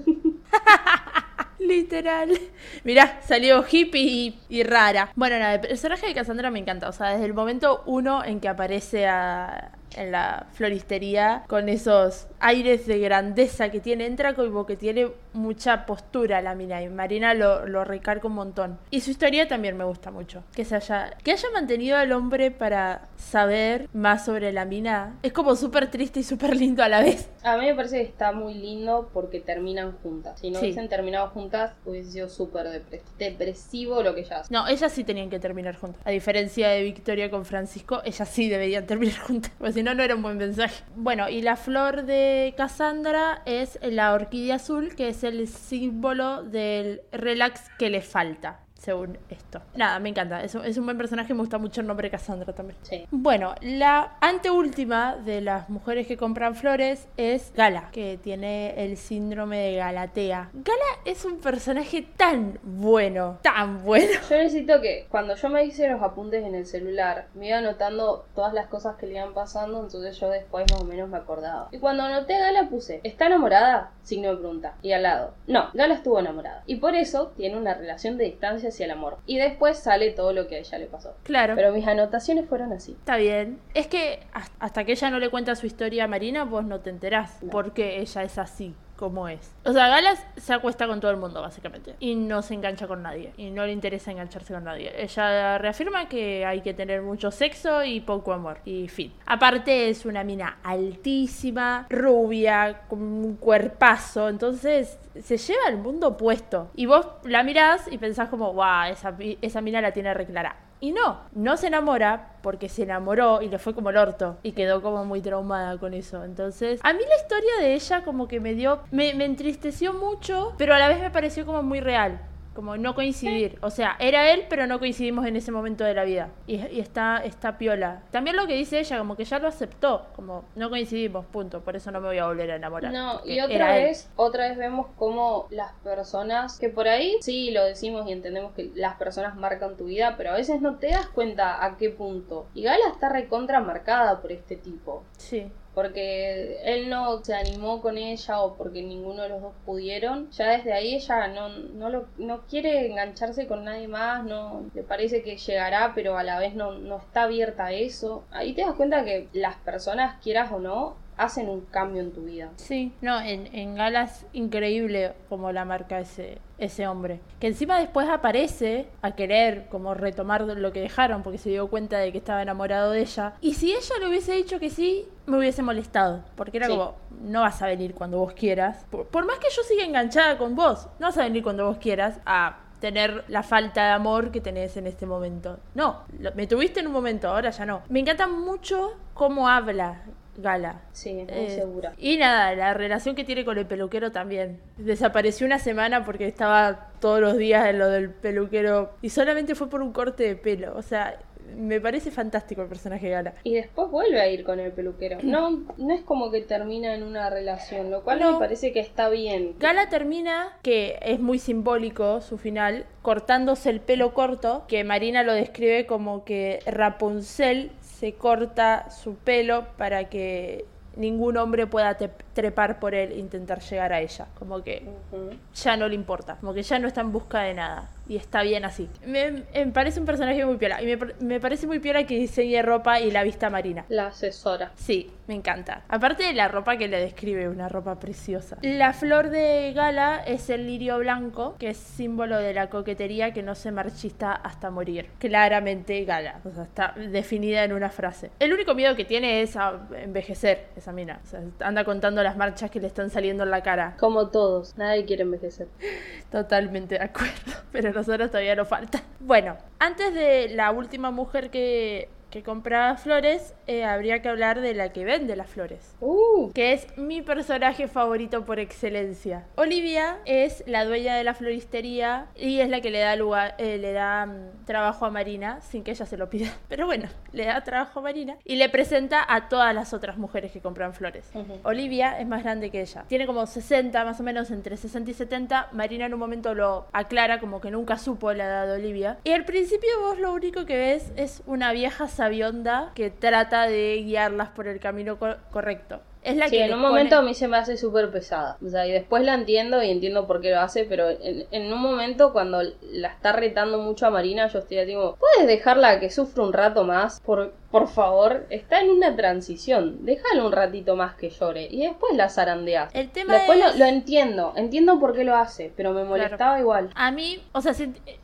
Literal. (laughs) Mirá, salió hippie y, y rara. Bueno, nada, el personaje de Cassandra me encanta. O sea, desde el momento uno en que aparece a- en la floristería con esos aires de grandeza que tiene, entra como que tiene mucha postura la mina y Marina lo, lo recarga un montón. Y su historia también me gusta mucho. Que se haya, que haya mantenido al hombre para saber más sobre la mina. Es como súper triste y súper lindo a la vez. A mí me parece que está muy lindo porque terminan juntas. Si no Sí. hubiesen terminado juntas, hubiese sido súper depre- depresivo lo que ya hace. No, ellas sí tenían que terminar juntas. A diferencia de Victoria con Francisco, ellas sí deberían terminar juntas. Porque si no, no era un buen mensaje. Bueno, y la flor de Cassandra es la orquídea azul, que es el símbolo del relax que le falta. Según esto. Nada, me encanta. Es un, es un buen personaje. Me gusta mucho el nombre Cassandra también. Sí. Bueno, la anteúltima de las mujeres que compran flores es Gala, que tiene el síndrome de Galatea. Gala es un personaje tan bueno, tan bueno. Yo necesito que cuando yo me hice los apuntes en el celular, me iba anotando todas las cosas que le iban pasando, entonces yo después más o menos me acordaba. Y cuando anoté a Gala puse, ¿está enamorada? Signo de pregunta. Y al lado, no, Gala estuvo enamorada. Y por eso tiene una relación de distancia hacia el amor. Y después sale todo lo que a ella le pasó. Claro. Pero mis anotaciones fueron así. Está bien. Es que has- hasta que ella no le cuenta su historia a Marina, vos no te enterás porque ella es así como es. O sea, Galas se acuesta con todo el mundo, básicamente. Y no se engancha con nadie. Y no le interesa engancharse con nadie. Ella reafirma que hay que tener mucho sexo y poco amor. Y fin. Aparte es una mina altísima, rubia, con un cuerpazo. Entonces se lleva el mundo opuesto. Y vos la mirás y pensás como, guau, esa, esa mina la tiene reclara. Y no, no se enamora porque se enamoró y le fue como el orto y quedó como muy traumada con eso. Entonces, a mí la historia de ella como que me dio, me, me entristeció mucho, pero a la vez me pareció como muy real. Como no coincidir. O sea, era él, pero no coincidimos en ese momento de la vida. Y, y está, está piola. También lo que dice ella, como que ya lo aceptó. Como no coincidimos, punto. Por eso no me voy a volver a enamorar. No, y otra él. vez, otra vez vemos cómo las personas, que por ahí sí lo decimos y entendemos que las personas marcan tu vida, pero a veces no te das cuenta a qué punto. Y Gala está recontra marcada por este tipo. Sí. Porque él no se animó con ella o porque ninguno de los dos pudieron. Ya desde ahí ella no, no, lo, no quiere engancharse con nadie más, no le parece que llegará, pero a la vez no, no está abierta a eso. Ahí te das cuenta que las personas, quieras o no, hacen un cambio en tu vida. Sí, no, en, en Galas increíble como la marca ese, ese hombre. Que encima después aparece a querer como retomar lo que dejaron porque se dio cuenta de que estaba enamorado de ella. Y si ella le hubiese dicho que sí, me hubiese molestado. Porque era Sí. como, no vas a venir cuando vos quieras. Por, por más que yo siga enganchada con vos, no vas a venir cuando vos quieras a tener la falta de amor que tenés en este momento. No, lo- me tuviste en un momento, ahora ya no. Me encanta mucho cómo habla Gala. Sí, muy Eh, segura. Y nada, la relación que tiene con el peluquero también. Desapareció una semana porque estaba todos los días en lo del peluquero y solamente fue por un corte de pelo. O sea, me parece fantástico el personaje de Gala. Y después vuelve a ir con el peluquero. No, no es como que termina en una relación, lo cual No. me parece que está bien. Gala termina, que es muy simbólico su final, cortándose el pelo corto, que Marina lo describe como que Rapunzel se corta su pelo para que ningún hombre pueda trepar por él e intentar llegar a ella. Como que Ujú. ya no le importa, como que ya no está en busca de nada. Y está bien así. Me, me parece un personaje muy piola. Y me, me parece muy piola que diseñe ropa y la vista marina. La asesora. Sí, me encanta. Aparte de la ropa que le describe, una ropa preciosa. La flor de gala es el lirio blanco, que es símbolo de la coquetería que no se marchista hasta morir. Claramente gala, o sea, está definida en una frase. El único miedo que tiene es a envejecer, esa mina. O sea, anda contando las marchas que le están saliendo en la cara. Como todos, nadie quiere envejecer. Totalmente de acuerdo, (laughs) pero nosotros todavía nos falta. Bueno, antes de la última mujer que, que compraba flores, eh, habría que hablar de la que vende las flores. Uh, Que es mi personaje favorito por excelencia. Olivia es la dueña de la floristería y es la que le da lugar, eh, le da mm, trabajo a Marina sin que ella se lo pida. (laughs) Pero bueno, le da trabajo a Marina y le presenta a todas las otras mujeres que compran flores. Ujú. Olivia es más grande que ella. Tiene como 60, más o menos entre 60 y 70. Marina en un momento lo aclara como que nunca supo la edad de Olivia. Y al principio vos lo único que ves es una vieja sabionda que trata de guiarlas por el camino cor- correcto. Es la sí, que en un momento a mí se me hace súper pesada. O sea, y después la entiendo y entiendo por qué lo hace, pero en, en un momento cuando la está retando mucho a Marina, yo estoy así como, ¿puedes dejarla que sufra un rato más? Por, por favor, está en una transición. Déjala un ratito más que llore y después la zarandeas. El tema Después es... lo, lo entiendo, entiendo por qué lo hace, pero me molestaba igual. A mí, o sea,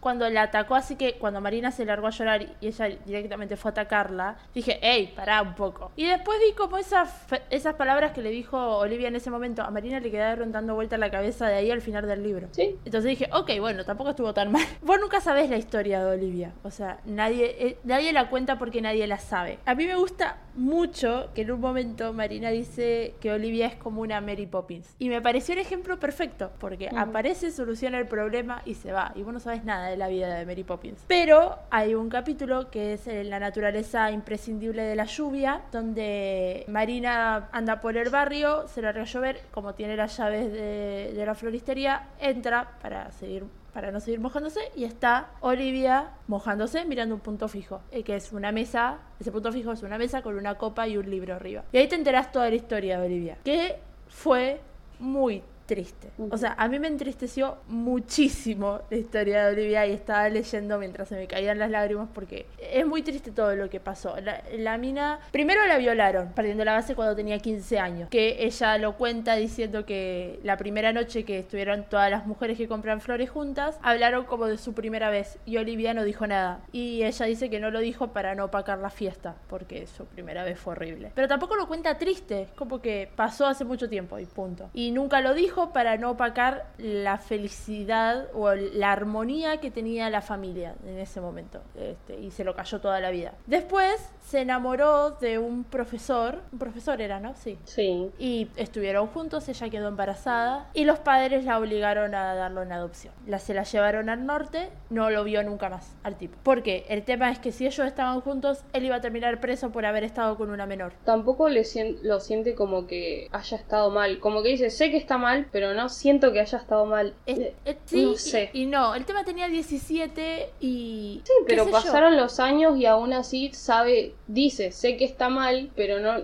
cuando la atacó, así que cuando Marina se largó a llorar y ella directamente fue a atacarla, dije, hey, pará un poco. Y después vi como esas, esas palabras palabras que le dijo Olivia en ese momento a Marina le quedaron dando vuelta la cabeza de ahí al final del libro. Sí. Entonces dije, ok, bueno, tampoco estuvo tan mal. (laughs) Vos nunca sabés la historia de Olivia. O sea, nadie, eh, nadie la cuenta porque nadie la sabe. A mí me gusta mucho que en un momento Marina dice que Olivia es como una Mary Poppins. Y me pareció el ejemplo perfecto, porque aparece, soluciona el problema y se va. Y vos no sabes nada de la vida de Mary Poppins. Pero hay un capítulo que es en la naturaleza imprescindible de la lluvia, donde Marina anda por el barrio, se larga a llover, como tiene las llaves de, de la floristería, entra para seguir para no seguir mojándose y está Olivia mojándose mirando un punto fijo, eh, que es una mesa, ese punto fijo es una mesa con una copa y un libro arriba. Y ahí te enterás toda la historia de Olivia, que fue muy triste. O sea, a mí me entristeció muchísimo la historia de Olivia y estaba leyendo mientras se me caían las lágrimas porque es muy triste todo lo que pasó. La, la mina, primero la violaron, partiendo la base cuando tenía 15 años, que ella lo cuenta diciendo que la primera noche que estuvieron todas las mujeres que compran flores juntas, hablaron como de su primera vez y Olivia no dijo nada. Y ella dice que no lo dijo para no opacar la fiesta, porque su primera vez fue horrible. Pero tampoco lo cuenta triste, como que pasó hace mucho tiempo y punto. Y nunca lo dijo para no opacar la felicidad o la armonía que tenía la familia en ese momento. Este, y se lo cayó toda la vida. Después se enamoró de un profesor, un profesor era, ¿no? Sí. Sí. Y estuvieron juntos, ella quedó embarazada y los padres la obligaron a darlo en adopción. La, se la llevaron al norte, no lo vio nunca más al tipo. Porque el tema es que si ellos estaban juntos, él iba a terminar preso por haber estado con una menor. Tampoco le sien- lo siente como que haya estado mal. Como que dice, sé que está mal, pero no siento que haya estado mal. Eh, eh, sí, no sé. y, y no, el tema tenía 17 y... Sí, pero sé yo. pasaron los años y aún así sabe, dice, sé que está mal, pero no,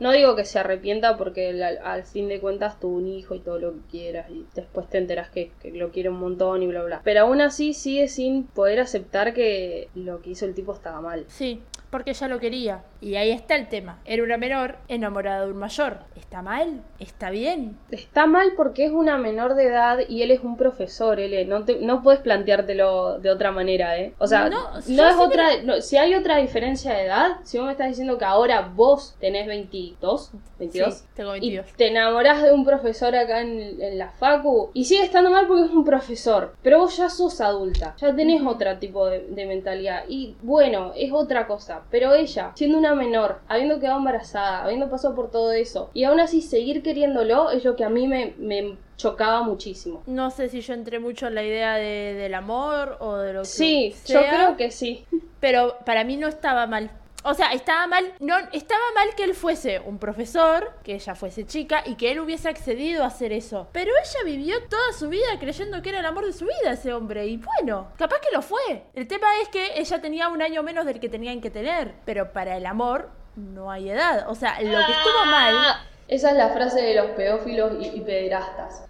no digo que se arrepienta porque al, al fin de cuentas tuvo un hijo y todo lo que quieras y después te enteras que, que lo quiere un montón y bla bla. Pero aún así sigue sin poder aceptar que lo que hizo el tipo estaba mal. Sí, porque ella lo quería. Y ahí está el tema. Era una menor enamorada de un mayor. ¿Está mal? ¿Está bien? Está mal porque es una menor de edad y él es un profesor, L. No, te, no puedes planteártelo de otra manera, ¿eh? O sea, No, es sí otra. no, si hay otra diferencia de edad, si vos me estás diciendo que ahora vos tenés 22, 22, Sí, tengo y 22. te enamorás de un profesor acá en, en la Facu y sigue estando mal porque es un profesor, pero vos ya sos adulta, ya tenés otro tipo de, de mentalidad y bueno, es otra cosa, pero ella, siendo una menor, habiendo quedado embarazada, habiendo pasado por todo eso y aún así seguir queriéndolo es lo que a mí me, me chocaba muchísimo. No sé si yo entré mucho en la idea de- del amor o de lo que Sí, yo creo que sí. pero para mí no estaba mal. O sea, estaba mal, no, estaba mal que él fuese un profesor, que ella fuese chica y que él hubiese accedido a hacer eso. Pero ella vivió toda su vida creyendo que era el amor de su vida ese hombre. Y bueno, capaz que lo fue. El tema es que ella tenía un año menos del que tenían que tener. Pero para el amor no hay edad. O sea, lo que estuvo mal. Ah, Esa es la frase de los pedófilos y, y pederastas.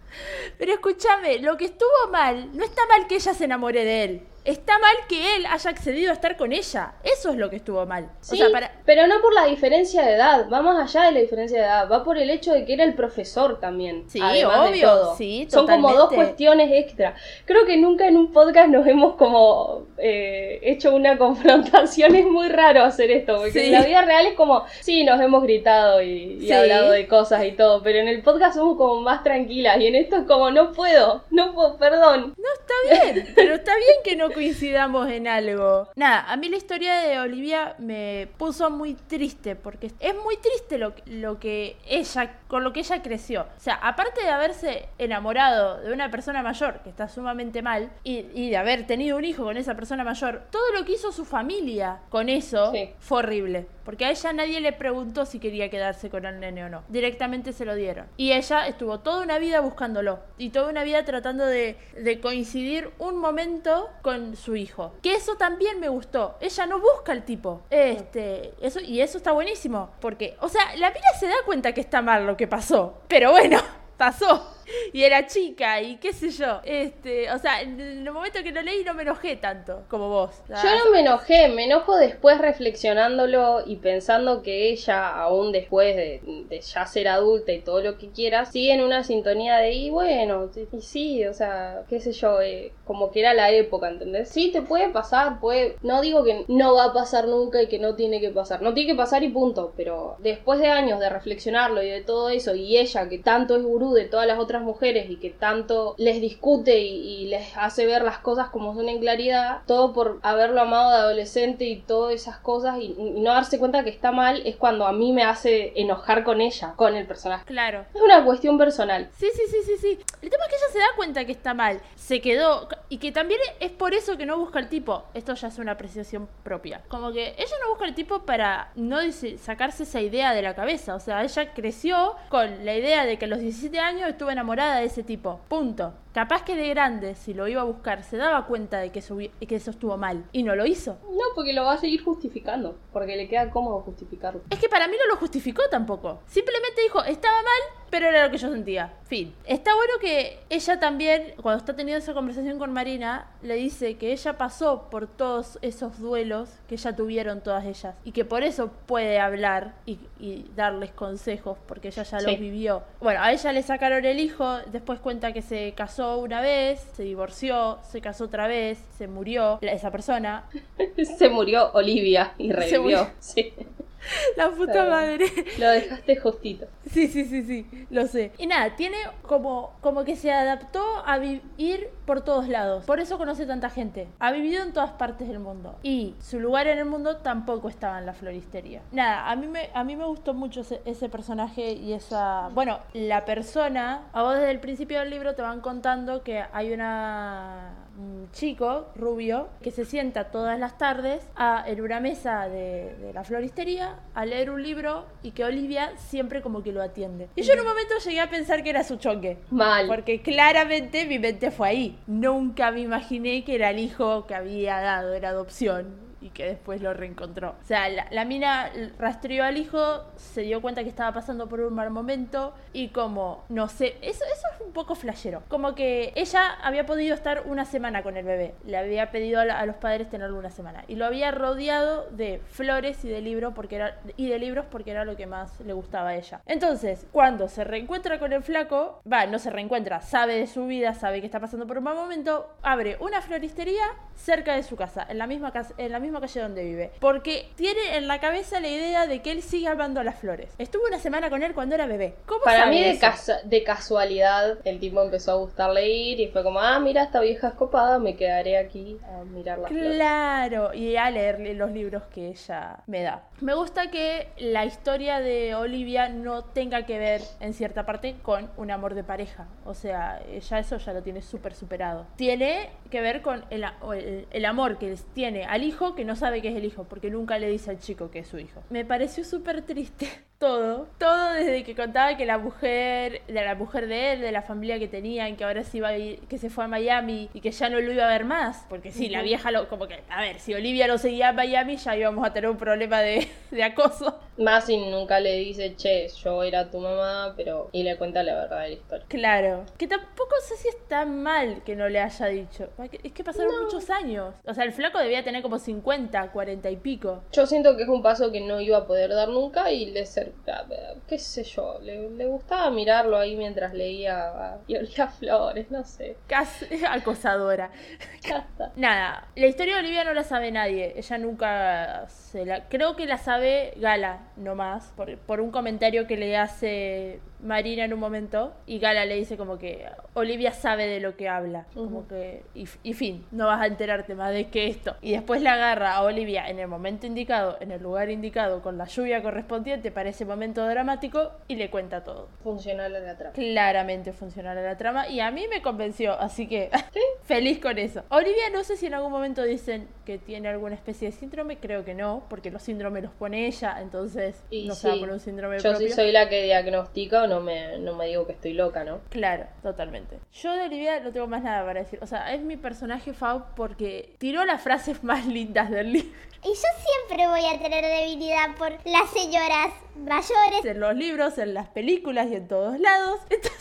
Pero escúchame, lo que estuvo mal, no está mal que ella se enamore de él. Está mal que él haya accedido a estar con ella. Eso es lo que estuvo mal. Sí, o sea, para. pero no por la diferencia de edad, va más allá de la diferencia de edad, va por el hecho de que era el profesor también. Sí, obvio, todo. sí, Son como dos cuestiones extra. Creo que nunca en un podcast nos hemos como eh, hecho una (laughs) confrontación, es muy raro hacer esto, porque Sí. en la vida real es como, sí, nos hemos gritado y, y Sí. hablado de cosas y todo, pero en el podcast somos como más tranquilas y en esto es como, no puedo, no puedo, perdón. No, está bien, pero está bien que no coincidamos en algo. Nada, a mí la historia de Olivia me puso muy triste, porque es muy triste lo, lo que ella, con lo que ella creció. O sea, aparte de haberse enamorado de una persona mayor, que está sumamente mal, y, y de haber tenido un hijo con esa persona mayor, todo lo que hizo su familia con eso Sí. fue horrible. Porque a ella nadie le preguntó si quería quedarse con el nene o no. Directamente se lo dieron. Y ella estuvo toda una vida buscándolo. Y toda una vida tratando de, de coincidir un momento con su hijo. Que eso también me gustó. Ella no busca al tipo. Este, eso, y eso está buenísimo. Porque, o sea, la mina se da cuenta que está mal lo que pasó. Pero bueno, (laughs) pasó. (laughs) y era chica y qué sé yo. Este, o sea, en el momento que lo leí no me enojé tanto como vos. Yo no me enojé, me enojo después reflexionándolo y pensando que ella, aún después de, de ya ser adulta y todo lo que quiera, sigue en una sintonía de, y bueno, y sí, o sea, qué sé yo, eh, como que era la época, ¿entendés? Sí, te puede pasar, puede... No digo que no va a pasar nunca y que no tiene que pasar, no tiene que pasar y punto, pero después de años de reflexionarlo y de todo eso, y ella que tanto es gurú de todas las otras mujeres y que tanto les discute y, y les hace ver las cosas como son en claridad, todo por haberlo amado de adolescente y todas esas cosas y, y no darse cuenta que está mal es cuando a mí me hace enojar con ella, con el personaje. Claro. Es una cuestión personal. Sí, sí, sí, sí, sí. El tema es que ella se da cuenta que está mal. Se quedó. Y que también es por eso que no busca el tipo. Esto ya es una apreciación propia. Como que ella no busca el tipo para no sacarse esa idea de la cabeza. O sea, ella creció con la idea de que a los 17 años estuvo enamorada de ese tipo. Punto. Capaz que de grande, si lo iba a buscar, se daba cuenta de que eso, hubi- que eso estuvo mal. Y no lo hizo. No, porque lo va a seguir justificando, porque le queda cómodo justificarlo. Es que para mí no lo justificó tampoco. Simplemente dijo, estaba mal, pero era lo que yo sentía. Fin. Está bueno que ella también, cuando está teniendo esa conversación con Marina, le dice que ella pasó por todos esos duelos que ya tuvieron todas ellas. Y que por eso puede hablar y, y darles consejos, porque ella ya Sí. los vivió. Bueno, a ella le sacaron el hijo, después cuenta que se casó una vez, se divorció, se casó otra vez, se murió esa persona. (laughs) Se murió Olivia y Se revivió. murió. Sí, (laughs) La puta madre. lo dejaste justito. Sí, sí, sí, sí, lo sé. Y nada, tiene como, como que se adaptó a vivir por todos lados. Por eso conoce tanta gente. Ha vivido en todas partes del mundo. Y su lugar en el mundo tampoco estaba en la floristería. Nada, a mí me, a mí me gustó mucho ese, ese personaje y esa... Bueno, la persona, a vos desde el principio del libro te van contando que hay una un chico rubio que se sienta todas las tardes a, en una mesa de, de la floristería a leer un libro y que Olivia siempre como que lo atiende. Y yo en un momento llegué a pensar que era su choque. Mal. Porque claramente mi mente fue ahí. Nunca me imaginé que era el hijo que había dado, era adopción. Y que después lo reencontró. O sea, la, la mina rastreó al hijo, se dio cuenta que estaba pasando por un mal momento. Y como, no sé, eso, eso es un poco flashero. Como que ella había podido estar una semana con el bebé. Le había pedido a, la- a los padres tenerlo una semana. Y lo había rodeado de flores y de libros porque era, y de libros porque era lo que más le gustaba a ella. Entonces, cuando se reencuentra con el flaco, va, no se reencuentra, sabe de su vida, sabe que está pasando por un mal momento, abre una floristería cerca de su casa, en la misma casa, en la misma calle donde vive, porque tiene en la cabeza la idea de que él sigue amando las flores. Estuvo una semana con él cuando era bebé. ¿Cómo Para mí de, casualidad el tipo empezó a gustarle ir y fue como, ah, mira esta vieja escopada, me quedaré aquí a mirar las flores. Claro, y a leerle los libros que ella me da. Me gusta que la historia de Olivia no tenga que ver en cierta parte con un amor de pareja. O sea, ella eso ya lo tiene súper superado. Tiene que ver con el- el amor que tiene al hijo que no sabe que es el hijo, porque nunca le dice al chico que es su hijo. Me pareció súper triste. Todo, todo desde que contaba que la mujer, de la mujer de él, de la familia que tenían, que ahora sí iba a ir, que se fue a Miami y que ya no lo iba a ver más, porque sí, la vieja lo, como que, a ver, si Olivia lo seguía a Miami ya íbamos a tener un problema de, (laughs) de acoso. Más nunca le dice, che, yo era tu mamá, pero... Y le cuenta la verdad de la historia. Claro, que tampoco sé si está mal que no le haya dicho. Es que pasaron muchos años. O sea, el flaco debía tener como 50, 40 y pico. Yo siento que es un paso que no iba a poder dar nunca y le ser, qué sé yo, le, le gustaba mirarlo ahí mientras leía y olía (laughs) flores, no sé. Casi acosadora. Nada, la historia de Olivia no la sabe nadie. Ella nunca se la. Creo que la sabe Gala, nomás. Por, por un comentario que le hace Marina en un momento. Y Gala le dice como que Olivia sabe de lo que habla. Como que. Y, y fin, no vas a enterarte más de que esto. Y después la agarra a Olivia en el momento indicado, en el lugar indicado, con la lluvia correspondiente para ese momento dramático. Y le cuenta todo. Funcional a la trama. Claramente funcional la trama y a mí me convenció, así que (laughs) feliz con eso. Olivia no sé si en algún momento dicen que tiene alguna especie de síndrome, creo que no, porque los síndromes los pone ella, entonces Y no se va a sí, poner un síndrome Yo propio. sí soy la que diagnostica no me, no me digo que estoy loca, ¿no? Claro, totalmente. Yo de Olivia no tengo más nada para decir. O sea, es mi personaje Fab porque tiró las frases (laughs) más lindas del libro. Y yo siempre voy a tener debilidad por las señoras mayores. En los libros, en las películas y en todos lados. Entonces,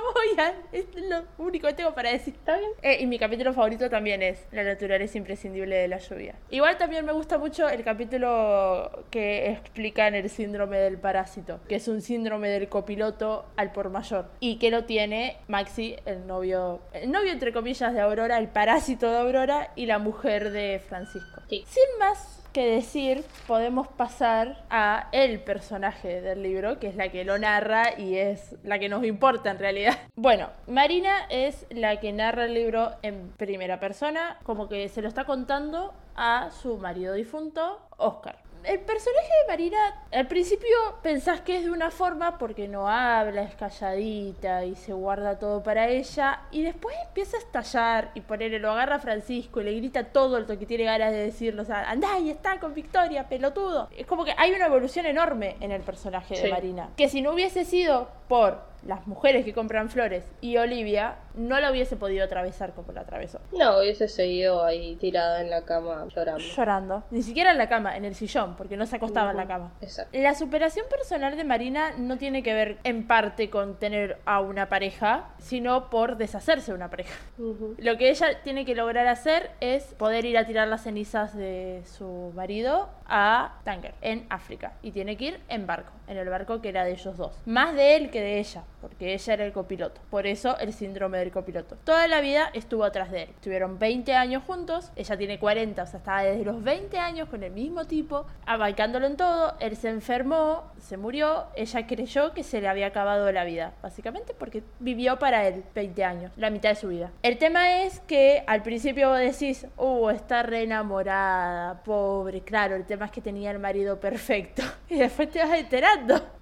(laughs) voy a. Es lo único que tengo para decir. ¿Está bien? Eh, y mi capítulo favorito también es La naturaleza imprescindible de la lluvia. Igual también me gusta mucho el capítulo que explican el síndrome del parásito, que es un síndrome del copiloto al por mayor. Y que lo tiene Maxi, el novio, el novio entre comillas de Aurora, el parásito de Aurora y la mujer de Francisco. Sí. Sin más que decir, podemos pasar a el personaje del libro, que es la que lo narra y es la que nos importa en realidad. (laughs) Bueno, Marina es la que narra el libro en primera persona, como que se lo está contando a su marido difunto, Oscar. El personaje de Marina, al principio pensás que es de una forma porque no habla, es calladita y se guarda todo para ella. Y después empieza a estallar y ponerle, lo agarra a Francisco y le grita todo lo que tiene ganas de decirlo. O sea, andá y está con Victoria, pelotudo. Es como que hay una evolución enorme en el personaje de. Marina. Que si no hubiese sido por las mujeres que compran flores y Olivia, no la hubiese podido atravesar como la atravesó. No, hubiese seguido ahí tirada en la cama llorando. Llorando. Ni siquiera en la cama, en el sillón, porque no se acostaba en la cama. Exacto. La superación personal de Marina no tiene que ver en parte con tener a una pareja, sino por deshacerse de una pareja. Lo que ella tiene que lograr hacer es poder ir a tirar las cenizas de su marido a Tanger, en África. Y tiene que ir en barco, en el barco que era de ellos dos. Más de él que de ella, porque ella era el copiloto. Por eso el síndrome del copiloto. Toda la vida estuvo atrás de él. Estuvieron 20 años juntos, ella tiene 40, o sea, estaba desde los 20 años con el mismo tipo, abarcándolo en todo. Él se enfermó, se murió, ella creyó que se le había acabado la vida, básicamente porque vivió para él 20 años, la mitad de su vida. El tema es que al principio vos decís, uh, está re enamorada, pobre, claro, el tema es que tenía el marido perfecto. (laughs) Y después te vas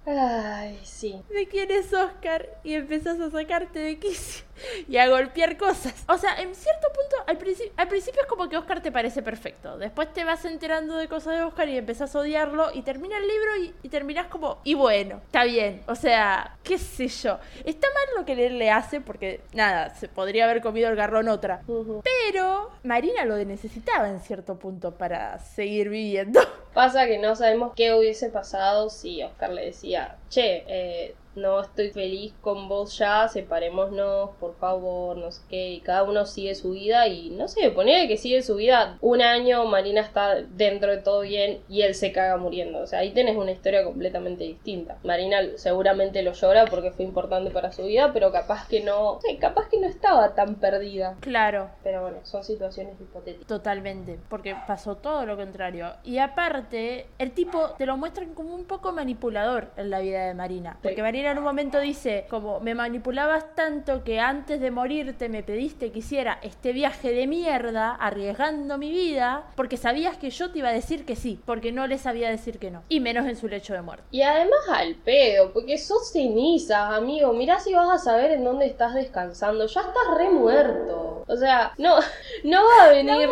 Ay, sí. de quién es Oscar y empezás a sacarte de quicio y a golpear cosas. O sea, en cierto punto, al, al principio es como que Oscar te parece perfecto. Después te vas enterando de cosas de Oscar y empezás a odiarlo y termina el libro y, y terminás como, y bueno, está bien. O sea, qué sé yo. Está mal lo que él le hace porque, nada, se podría haber comido el garrón otra. Pero Marina lo necesitaba en cierto punto para seguir viviendo. Pasa que no sabemos qué hubiese pasado si Oscar le decía, che, eh, no estoy feliz con vos ya, separémonos, por favor, no sé qué, y cada uno sigue su vida y no sé, ponele que sigue su vida un año, Marina está dentro de todo bien y él se caga muriendo, o sea, ahí tenés una historia completamente distinta. Marina seguramente lo llora porque fue importante para su vida, pero capaz que no, capaz que no estaba tan perdida. Claro, Pero bueno, son situaciones hipotéticas. Totalmente, porque pasó todo lo contrario. Y aparte, el tipo te lo muestran como un poco manipulador en la vida de Marina. Porque Sí. Marina en un momento dice, como me manipulabas tanto que antes de morirte me pediste que hiciera este viaje de mierda, arriesgando mi vida, porque sabías que yo te iba a decir que sí, porque no le sabía decir que no. Y menos en su lecho de muerte. Y además al pedo, porque sos cenizas, amigo. Mirá si vas a saber en dónde estás descansando. Ya estás re muerto. O sea, no, (laughs) no va a venir.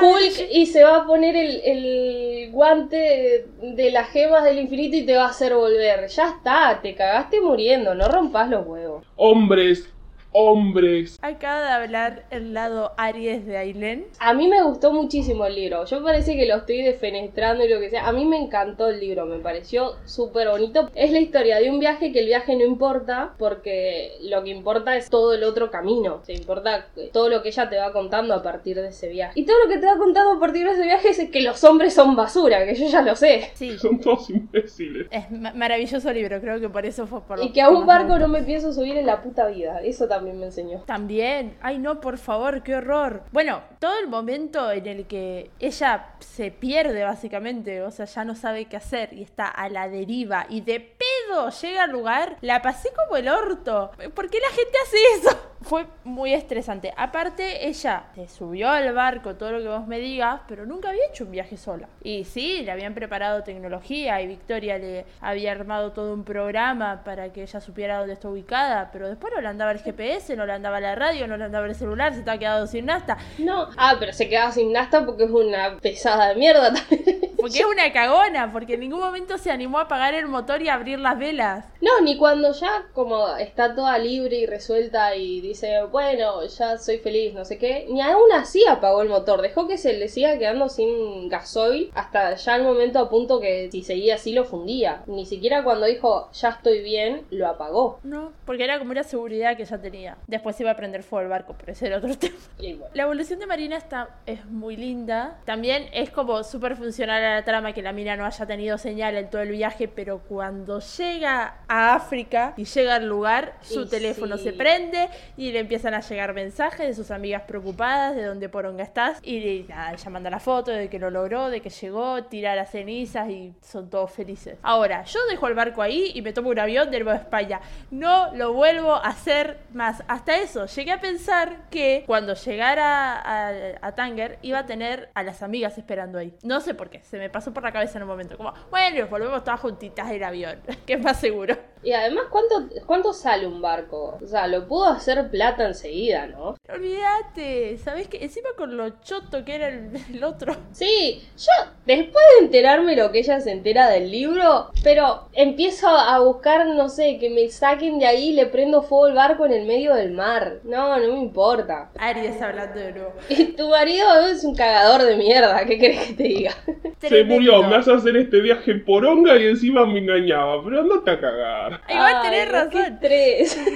Hulk y se va a poner el, el guante de, de las gemas del infinito y te va a hacer volver. Ya está, te cagaste muriendo, no rompas los huevos. Hombres, hombres. Acaba de hablar el lado Aries de Ailén. A mí me gustó muchísimo el libro. Yo parece que lo estoy defenestrando y lo que sea. A mí me encantó el libro, me pareció súper bonito. Es la historia de un viaje que el viaje no importa porque lo que importa es todo el otro camino. Se importa todo lo que ella te va contando a partir de ese viaje. Y todo lo que te va contando a partir de ese viaje es que los hombres son basura, que yo ya lo sé. Sí. (laughs) Son todos imbéciles. Es ma- maravilloso libro, creo que por eso fue por Y que a un barco no me pienso subir en la puta vida. Eso también me enseñó. También, ay no, por favor, qué horror. Bueno, todo el momento en el que ella se pierde básicamente, o sea, ya no sabe qué hacer y está a la deriva y de pedo llega al lugar, la pasé como el orto. ¿Por qué la gente hace eso? Fue muy estresante. Aparte, ella se subió al barco, todo lo que vos me digas, pero nunca había hecho un viaje sola. Y sí, le habían preparado tecnología y Victoria le había armado todo un programa para que ella supiera dónde está ubicada, pero después no le andaba el GPS, no le andaba la radio, no le andaba el celular, se estaba quedado sin nasta. No. Ah, pero se quedaba sin nasta porque es una pesada de mierda también. Porque es una cagona, porque en ningún momento se animó a apagar el motor y abrir las velas. No, ni cuando ya como está toda libre y resuelta y dice, bueno, ya soy feliz, no sé qué, ni aún así apagó el motor, dejó que se le siga quedando sin gasoil hasta ya el momento a punto que si seguía así lo fundía. Ni siquiera cuando dijo, ya estoy bien, lo apagó. No, porque era como una seguridad que ya tenía. Después iba a prender fuego el barco, pero ese era otro (laughs) tema. Y bueno. La evolución de Marina está, es muy linda. También es como súper funcional a la trama que la mina no haya tenido señal en todo el viaje, pero cuando llega a África y llega al lugar, su Y teléfono sí. se prende y le empiezan a llegar mensajes de sus amigas preocupadas de dónde poronga estás. Y nada, ella manda la foto de que lo logró, de que llegó, tira las cenizas y son todos felices. Ahora, yo dejo el barco ahí y me tomo un avión de nuevo a España. No lo vuelvo a hacer más. Hasta eso, llegué a pensar que cuando llegara a, a Tanger iba a tener a las amigas esperando ahí. No sé por qué, se me pasó por la cabeza en un momento. Como, bueno, volvemos todas juntitas en avión, (laughs) que es más seguro. Y además, ¿cuánto, ¿cuánto sale un barco? O sea, lo pudo hacer plata enseguida, ¿no? Olvídate, ¿sabés qué? Encima con lo choto que era el, el otro. Sí, yo después de enterarme lo que ella se entera del libro, pero empiezo a buscar, no sé, que me saquen de ahí y le prendo fuego el barco en el medio del mar. No, no me importa. Aries hablando de nuevo. Y tu marido es un cagador de mierda, ¿qué querés que te diga? (laughs) Se murió, me hace hacer este viaje por onga y encima me engañaba. Pero andate a cagar. Igual tenés razón. estrés. (laughs)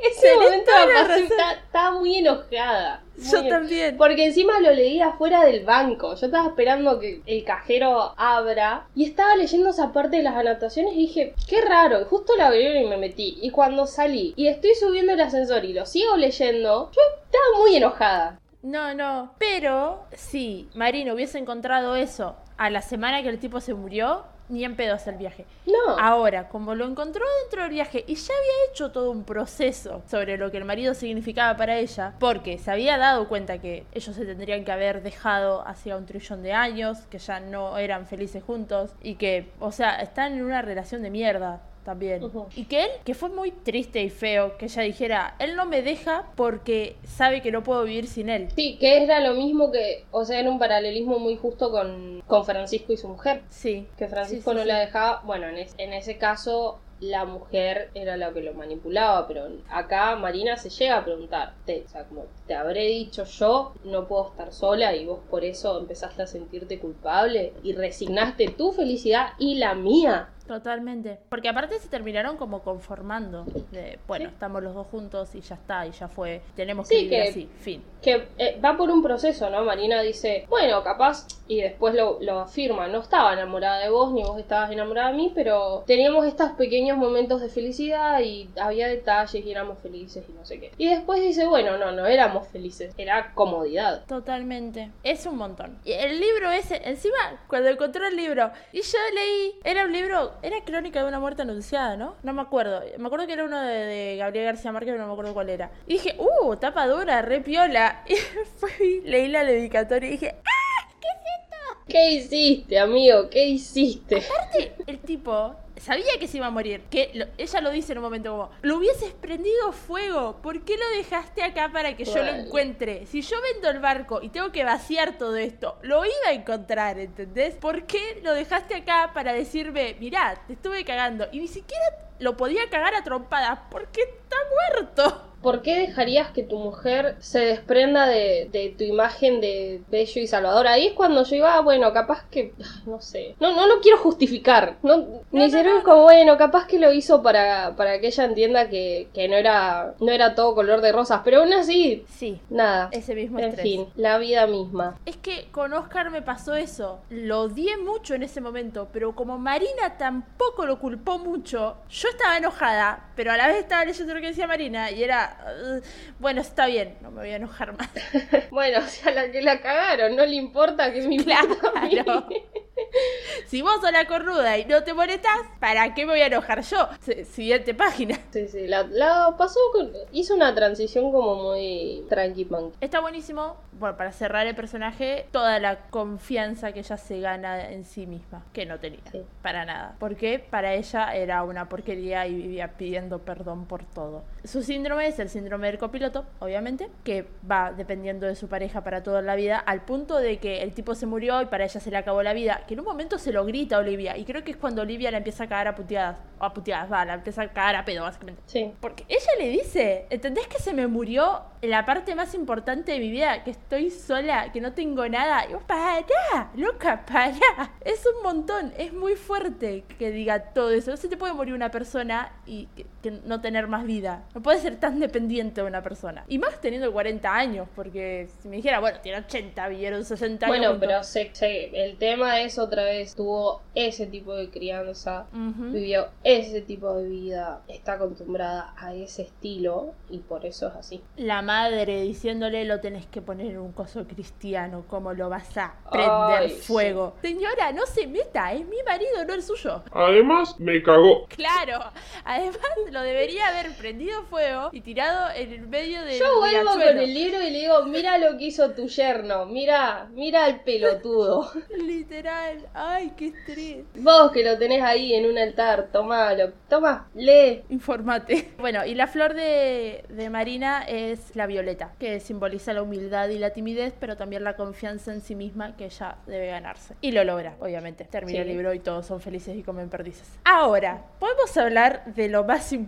Ese Tenés momento la pasó, razón. estaba, muy enojada. muy Yo también. Porque encima lo leí afuera del banco. Yo estaba esperando que el cajero abra y estaba leyendo esa parte de las anotaciones y dije, qué raro. Y justo la abrieron y me metí. Y cuando salí y estoy subiendo el ascensor y lo sigo leyendo, yo estaba muy enojada. No, no. Pero si Marino hubiese encontrado eso a la semana que el tipo se murió, ni en pedo hacer el viaje. No. Ahora, como lo encontró dentro del viaje y ya había hecho todo un proceso sobre lo que el marido significaba para ella, porque se había dado cuenta que ellos se tendrían que haber dejado hacía un trillón de años, que ya no eran felices juntos y que, o sea, están en una relación de mierda también. Y que él, que fue muy triste y feo, que ella dijera, él no me deja porque sabe que no puedo vivir sin él. Sí, que era lo mismo que, o sea, era un paralelismo muy justo con, con Francisco y su mujer. Sí. Que Francisco Sí, sí, no sí. la dejaba. Bueno, en, es- en ese caso la mujer era la que lo manipulaba, pero acá Marina se llega a preguntar, te, o sea, como te habré dicho yo, no puedo estar sola y vos por eso empezaste a sentirte culpable y resignaste tu felicidad y la mía. Totalmente. Porque aparte se terminaron como conformando. De, bueno, Sí. estamos los dos juntos y ya está, y ya fue. Tenemos que Sí, vivir que- así. Fin. Que eh, va por un proceso, ¿no? Marina dice, bueno, capaz, y después lo, lo afirma, no estaba enamorada de vos, ni vos estabas enamorada de mí, pero teníamos estos pequeños momentos de felicidad y había detalles y éramos felices y no sé qué. Y después dice, bueno, no, no éramos felices, era comodidad. Totalmente. Es un montón. Y el libro ese, encima, cuando encontró el libro, y yo leí, era un libro, era Crónica de una muerte anunciada, ¿no? No me acuerdo. Me acuerdo que era uno de, de Gabriel García Márquez, pero no me acuerdo cuál era. Y dije, uh, tapa dura, re piola. (laughs) Y fui, leí la dedicatoria y dije, ¿Qué hiciste, amigo? ¿Qué hiciste? el tipo sabía que se iba a morir. Que lo- ella lo dice en un momento como, lo hubieses prendido fuego. ¿Por qué lo dejaste acá para que yo lo encuentre? Si yo vendo el barco y tengo que vaciar todo esto, lo iba a encontrar, ¿entendés? ¿Por qué lo dejaste acá para decirme, mirá, te estuve cagando? Y ni siquiera lo podía cagar a trompadas porque está muerto. ¿Por qué dejarías que tu mujer se desprenda de, de tu imagen de bello y salvador? Ahí es cuando yo iba, bueno, capaz que, ah, no sé, no, no lo quiero justificar. No, mi no, cerebro no, es como, bueno, capaz que lo hizo para, para que ella entienda que, que no, era, no era todo color de rosas, pero aún así, Sí, nada. ese mismo En estrés. fin, la vida misma. Es que con Oscar me pasó eso. Lo odié mucho en ese momento, pero como Marina tampoco lo culpó mucho, yo estaba enojada, pero a la vez estaba leyendo lo que decía Marina y era, "Ugh, bueno, está bien, no me voy a enojar más. (laughs) Bueno, o sea, la que la cagaron, no le importa que mi Claro. (laughs) Si vos sos la cornuda y no te molestás, ¿para qué me voy a enojar yo? S- Siguiente página. (laughs) Sí, sí, la, la pasó con... Hizo una transición como muy tranqui punk. Está buenísimo, bueno, para cerrar el personaje, toda la confianza que ella se gana en sí misma, que no tenía, Sí. para nada. Porque para ella era una porquería y vivía pidiendo perdón por todo. Su síndrome es el síndrome del copiloto, obviamente, que va dependiendo de su pareja para toda la vida, al punto de que el tipo se murió y para ella se le acabó la vida, que en un momento se lo grita a Olivia. Y creo que es cuando Olivia la empieza a cagar a puteadas. O a puteadas, va, la empieza a cagar a pedo, básicamente. Sí. Porque ella le dice, ¿entendés que se me murió la parte más importante de mi vida? Que estoy sola, que no tengo nada. Y vos, para, loca, para. Es un montón, es muy fuerte que diga todo eso. No se te puede morir una persona y que, que no tener más vida. No puede ser tan dependiente de una persona. Y más teniendo 40 años, porque si me dijera, bueno, tiene 80, vivieron 60 años. Bueno, juntos. pero sé, sé, el tema es otra vez, tuvo ese tipo de crianza, vivió ese tipo de vida, está acostumbrada a ese estilo y por eso es así. La madre diciéndole lo tenés que poner en un coso cristiano, ¿cómo lo vas a prender Ay, sí. fuego? Señora, no se meta, es mi marido, no el suyo. Además, me cagó. Claro, además lo debería haber prendido fuego y tirado en el medio del Yo vuelvo con el libro y le digo, mira lo que hizo tu yerno, mira, mira al pelotudo. (laughs) Literal, ay, qué estrés. Vos que lo tenés ahí en un altar, tomalo, toma, lee. Informate. (laughs) Bueno, y la flor de, de Marina es la violeta, que simboliza la humildad y la timidez, pero también la confianza en sí misma que ella debe ganarse. Y lo logra, obviamente. Termina Sí. el libro y todos son felices y comen perdices. Ahora, ¿podemos hablar de lo más importante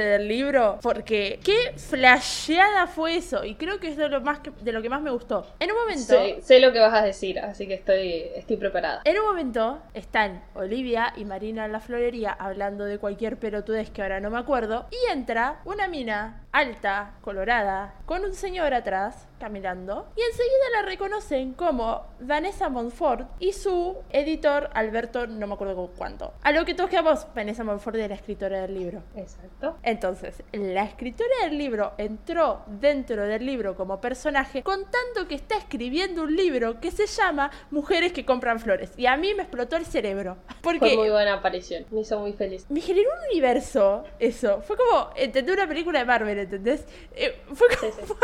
del libro? Porque qué flasheada fue eso. Y creo que es de lo, más que- de lo que más me gustó. En un momento... Sé, sé lo que vas a decir, así que estoy, estoy preparada. En un momento están Olivia y Marina en la florería hablando de cualquier pelotudez que ahora no me acuerdo y entra una mina alta, colorada, con un señor atrás caminando y enseguida la reconocen como Vanessa Montfort y su editor Alberto no me acuerdo cuánto. A lo que todos quedamos, Vanessa Montfort es la escritora del libro. Exacto. Entonces, la escritora del libro entró dentro del libro como personaje contando que está escribiendo un libro que se llama Mujeres que compran flores. Y a mí me explotó el cerebro. (laughs) Fue muy Porque buena aparición, me hizo muy feliz. me generó un universo eso. Fue como, entender una película de Marvel, ¿entendés? Eh, fue como Sí, sí. un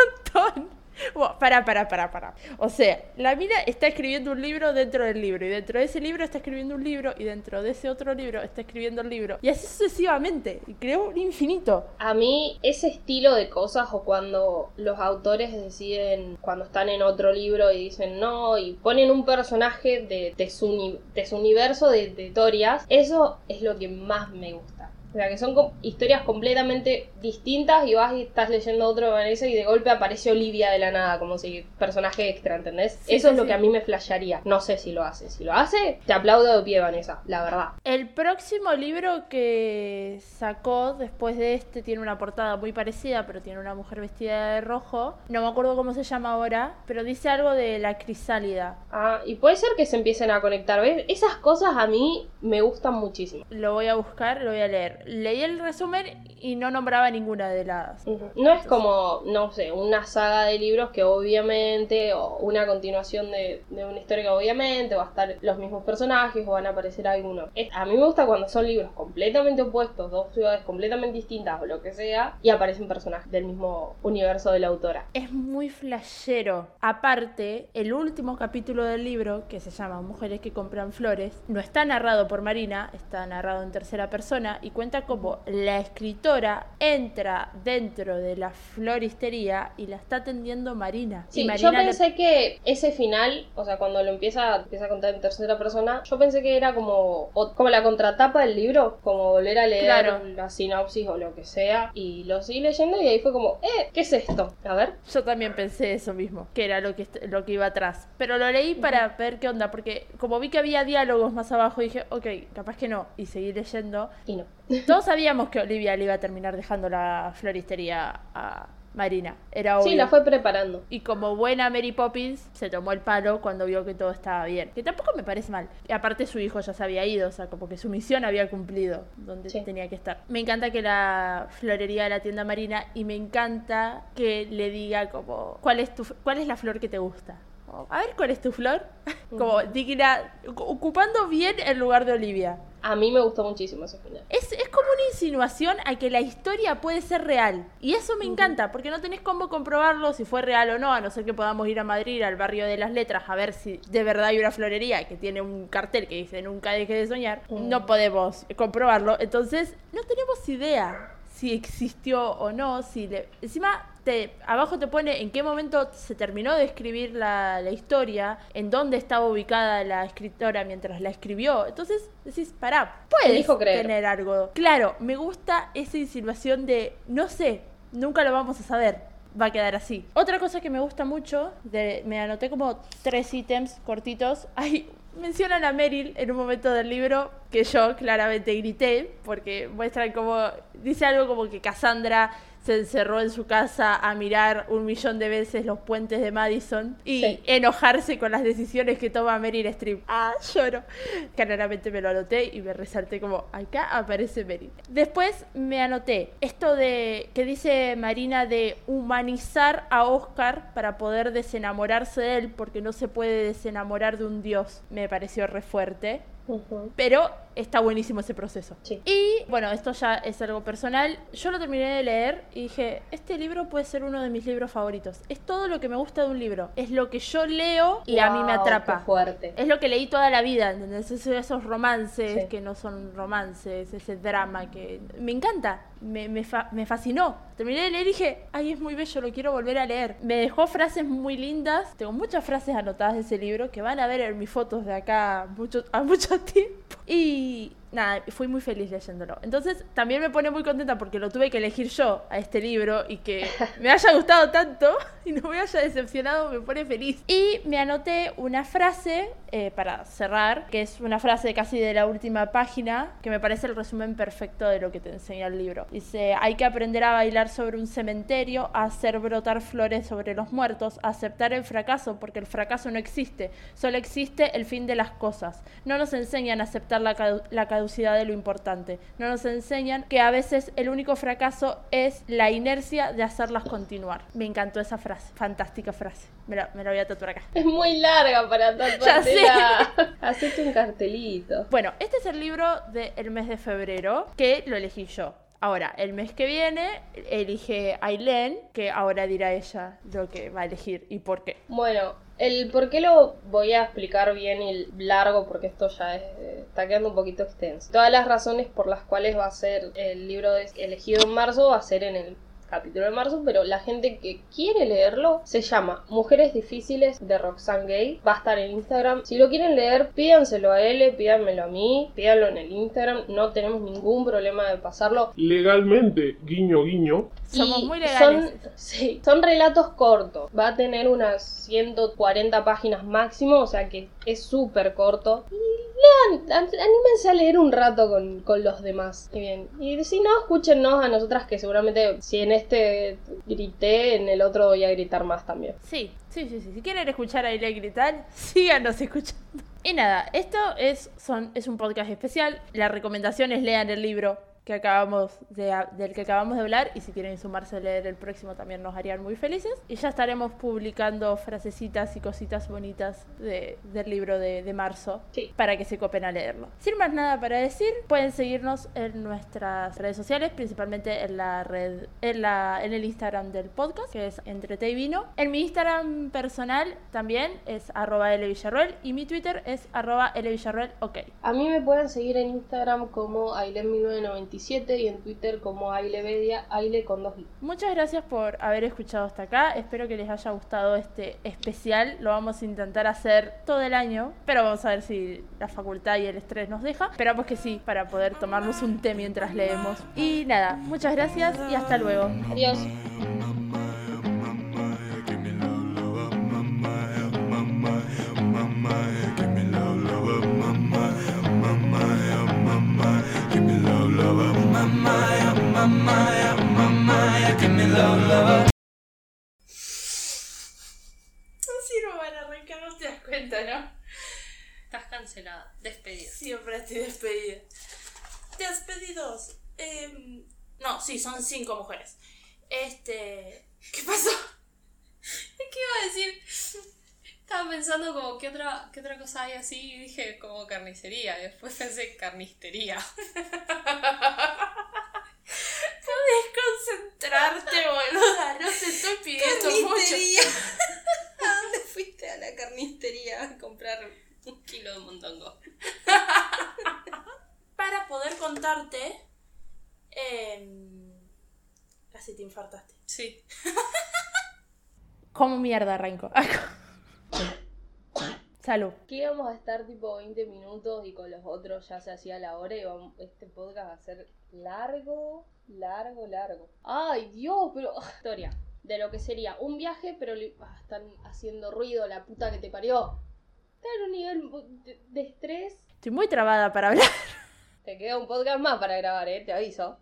montón. Bueno, para, para, para, para. O sea, la mina está escribiendo un libro dentro del libro. Y dentro de ese libro está escribiendo un libro. Y dentro de ese otro libro está escribiendo el libro. Y así sucesivamente. Y creó un infinito. A mí ese estilo de cosas o cuando los autores deciden, cuando están en otro libro y dicen no y ponen un personaje de, de su, de su universo de, de historias, eso es lo que más me gusta. O sea, que son historias completamente distintas y vas y estás leyendo otro de Vanessa y de golpe aparece Olivia de la nada como si personaje extra, ¿entendés? Sí, eso sí, es lo sí. que a mí me flasharía. No sé si lo hace. Si lo hace, te aplaudo de pie, Vanessa, la verdad. El próximo libro que sacó después de este tiene una portada muy parecida, pero tiene una mujer vestida de rojo. No me acuerdo cómo se llama ahora, pero dice algo de la crisálida. Ah, y puede ser que se empiecen a conectar, ¿ves? Esas cosas a mí me gustan muchísimo. Lo voy a buscar, lo voy a leer. Leí el resumen y no nombraba ninguna de las. No es como, no sé, una saga de libros que obviamente, o una continuación de, de una historia que obviamente va a estar los mismos personajes o van a aparecer algunos. Es- a mí me gusta cuando son libros completamente opuestos, dos ciudades completamente distintas o lo que sea, y aparecen personajes del mismo universo de la autora. Es muy flashero. Aparte, el último capítulo del libro, que se llama Mujeres que compran flores, no está narrado por Marina, está narrado en tercera persona y cuenta cómo la escritora entra dentro de la floristería y la está atendiendo Marina. y Sí, yo Marina le- pensé que ese final, o sea, cuando lo empieza, empieza a contar en tercera persona, yo pensé que era como, o- como la contratapa del libro, como volver a leer Claro. la sinopsis o lo que sea, y lo seguí leyendo y ahí fue como, eh, ¿qué es esto? A ver. Yo también pensé eso mismo, que era lo que, lo que iba atrás. Pero lo leí para ver qué onda, porque como vi que había diálogos más abajo, dije, ok, capaz que no. Y seguí leyendo. Y no. Todos sabíamos que Olivia le iba a terminar dejando la floristería a Marina. Era obvio. Sí, la fue preparando. Y como buena Mary Poppins, se tomó el palo cuando vio que todo estaba bien. Que tampoco me parece mal. Y aparte su hijo ya se había ido, o sea, como que su misión había cumplido donde Sí. tenía que estar. Me encanta que la florería de la tienda Marina y me encanta que le diga como, ¿cuál es, tu, cuál es la flor que te gusta? A ver, ¿cuál es tu flor? (laughs) Como digna, ocupando bien el lugar de Olivia. A mí me gustó muchísimo ese final. Es, es como una insinuación a que la historia puede ser real. Y eso me encanta, porque no tenés cómo comprobarlo si fue real o no, a no ser que podamos ir a Madrid, al barrio de las letras, a ver si de verdad hay una florería que tiene un cartel que dice nunca deje de soñar. No podemos comprobarlo, entonces no tenemos idea si existió o no, si le... Encima te, abajo te pone en qué momento se terminó de escribir la, la historia, en dónde estaba ubicada la escritora mientras la escribió. Entonces decís, pará, puedes tener algo. Claro, me gusta esa insinuación de, no sé, nunca lo vamos a saber. Va a quedar así. Otra cosa que me gusta mucho, de, me anoté como tres ítems cortitos. (laughs) Hay mencionan a Meryl en un momento del libro que yo claramente grité porque muestran como dice algo como que Cassandra se encerró en su casa a mirar un millón de veces los puentes de Madison y Sí. enojarse con las decisiones que toma Meryl Streep. Ah, lloro. Claramente me lo anoté y me resalté como acá aparece Meryl. Después me anoté esto de que dice Marina de humanizar a Oscar para poder desenamorarse de él porque no se puede desenamorar de un dios. Me pareció re fuerte. Pero está buenísimo ese proceso. Sí. Y bueno, esto ya es algo personal. Yo lo terminé de leer y dije, este libro puede ser uno de mis libros favoritos. Es todo lo que me gusta de un libro. Es lo que yo leo y a mí me Wow, atrapa. qué fuerte. Es lo que leí toda la vida, ¿entendés? Esos, esos romances Sí. que no son romances, ese drama que me encanta, me, me, fa- me fascinó. Terminé de leer y dije, ay, es muy bello, lo quiero volver a leer. Me dejó frases muy lindas, tengo muchas frases anotadas de ese libro que van a ver en mis fotos de acá mucho, a mucho (laughs) tiempo. Y really nada, fui muy feliz leyéndolo. Entonces también me pone muy contenta porque lo tuve que elegir yo a este libro y que (laughs) me haya gustado tanto (laughs) y no me haya decepcionado, me pone feliz. Y me anoté una frase eh, para cerrar, que es una frase casi de la última página, que me parece el resumen perfecto de lo que te enseña el libro. Dice, hay que aprender a bailar sobre un cementerio, a hacer brotar flores sobre los muertos, a aceptar el fracaso, porque el fracaso no existe, solo existe el fin de las cosas. No nos enseñan a aceptar la, la caducidad de lo importante, no nos enseñan que a veces el único fracaso es la inercia de hacerlas continuar. Me encantó esa frase, fantástica frase. Me la, me la voy a tatuar acá. Es muy larga para (laughs) Ya sé. tatuártela. Hacete un cartelito. Bueno, este es el libro del mes de febrero que lo elegí yo. Ahora, el mes que viene elige Aileen, que ahora dirá ella lo que va a elegir y por qué. Bueno, el por qué lo voy a explicar bien y largo porque esto ya es- está quedando un poquito extenso. Todas las razones por las cuales va a ser el libro elegido en marzo va a ser en el capítulo de marzo, pero la gente que quiere leerlo se llama Mujeres Difíciles de Roxane Gay. Va a estar en Instagram. Si lo quieren leer, pídanselo a él, pídanmelo a mí, pídanlo en el Instagram. No tenemos ningún problema de pasarlo. Legalmente, guiño, guiño. Somos Y muy legales. Son, sí, son relatos cortos. Va a tener unas 140 páginas máximo, o sea que es súper corto. Y lean, an- anímense a leer un rato con, con los demás. Y bien. Y si no, escúchenos a nosotras que seguramente si en este grité, en el otro voy a gritar más también. Sí, sí, sí, sí. Si quieren escuchar a Aileen gritar, (laughs) síganos escuchando. Y nada, esto es, son, es un podcast especial. La recomendación es lean el libro que acabamos de, del que acabamos de hablar y si quieren sumarse a leer el próximo también nos harían muy felices. Y ya estaremos publicando frasecitas y cositas bonitas de- del libro de, de marzo Sí. para que se copen a leerlo. Sin más nada para decir, pueden seguirnos en nuestras redes sociales, principalmente en la red, en la, en el Instagram del podcast, que es Entre Té y Vino. En mi Instagram personal también es arroba Villarroel y mi Twitter es arroba Villarroel, ok. A mí me pueden seguir en Instagram como Ailen1997 y en Twitter como Ailevedia, Aile con dos i. Muchas gracias por haber escuchado hasta acá. Espero que les haya gustado este especial. Lo vamos a intentar hacer todo el año, pero vamos a ver si la facultad y el estrés nos deja. Esperamos que sí, para poder tomarnos un té mientras leemos. Y nada, muchas gracias y hasta luego. Adiós. Así no van a arrancar, no te das cuenta, ¿no? Estás cancelada, despedida. Siempre estoy despedida. Despedidos. Em, no, sí, son cinco mujeres. Este. ¿Qué pasó? (laughs) ¿Qué iba a decir? Estaba pensando como qué otra, qué otra cosa hay así y dije como carnicería. Después pensé carnistería. (laughs) Puedes concentrarte, boluda. No te estoy pidiendo mucho. (laughs) ¿A dónde fuiste a la carnistería a comprar un kilo de mondongo? (laughs) Para poder contarte. em, casi te infartaste. Sí. ¿Cómo mierda arranco? Salud. Que íbamos a estar tipo 20 minutos y con los otros ya se hacía la hora y vamos- este podcast va a ser largo, largo, largo. Ay, Dios, pero... Historia. De lo que sería un viaje, pero le- ah, están haciendo ruido, la puta que te parió. Está en un nivel de, de estrés. Estoy muy trabada para hablar. Te queda un podcast más para grabar, eh, te aviso.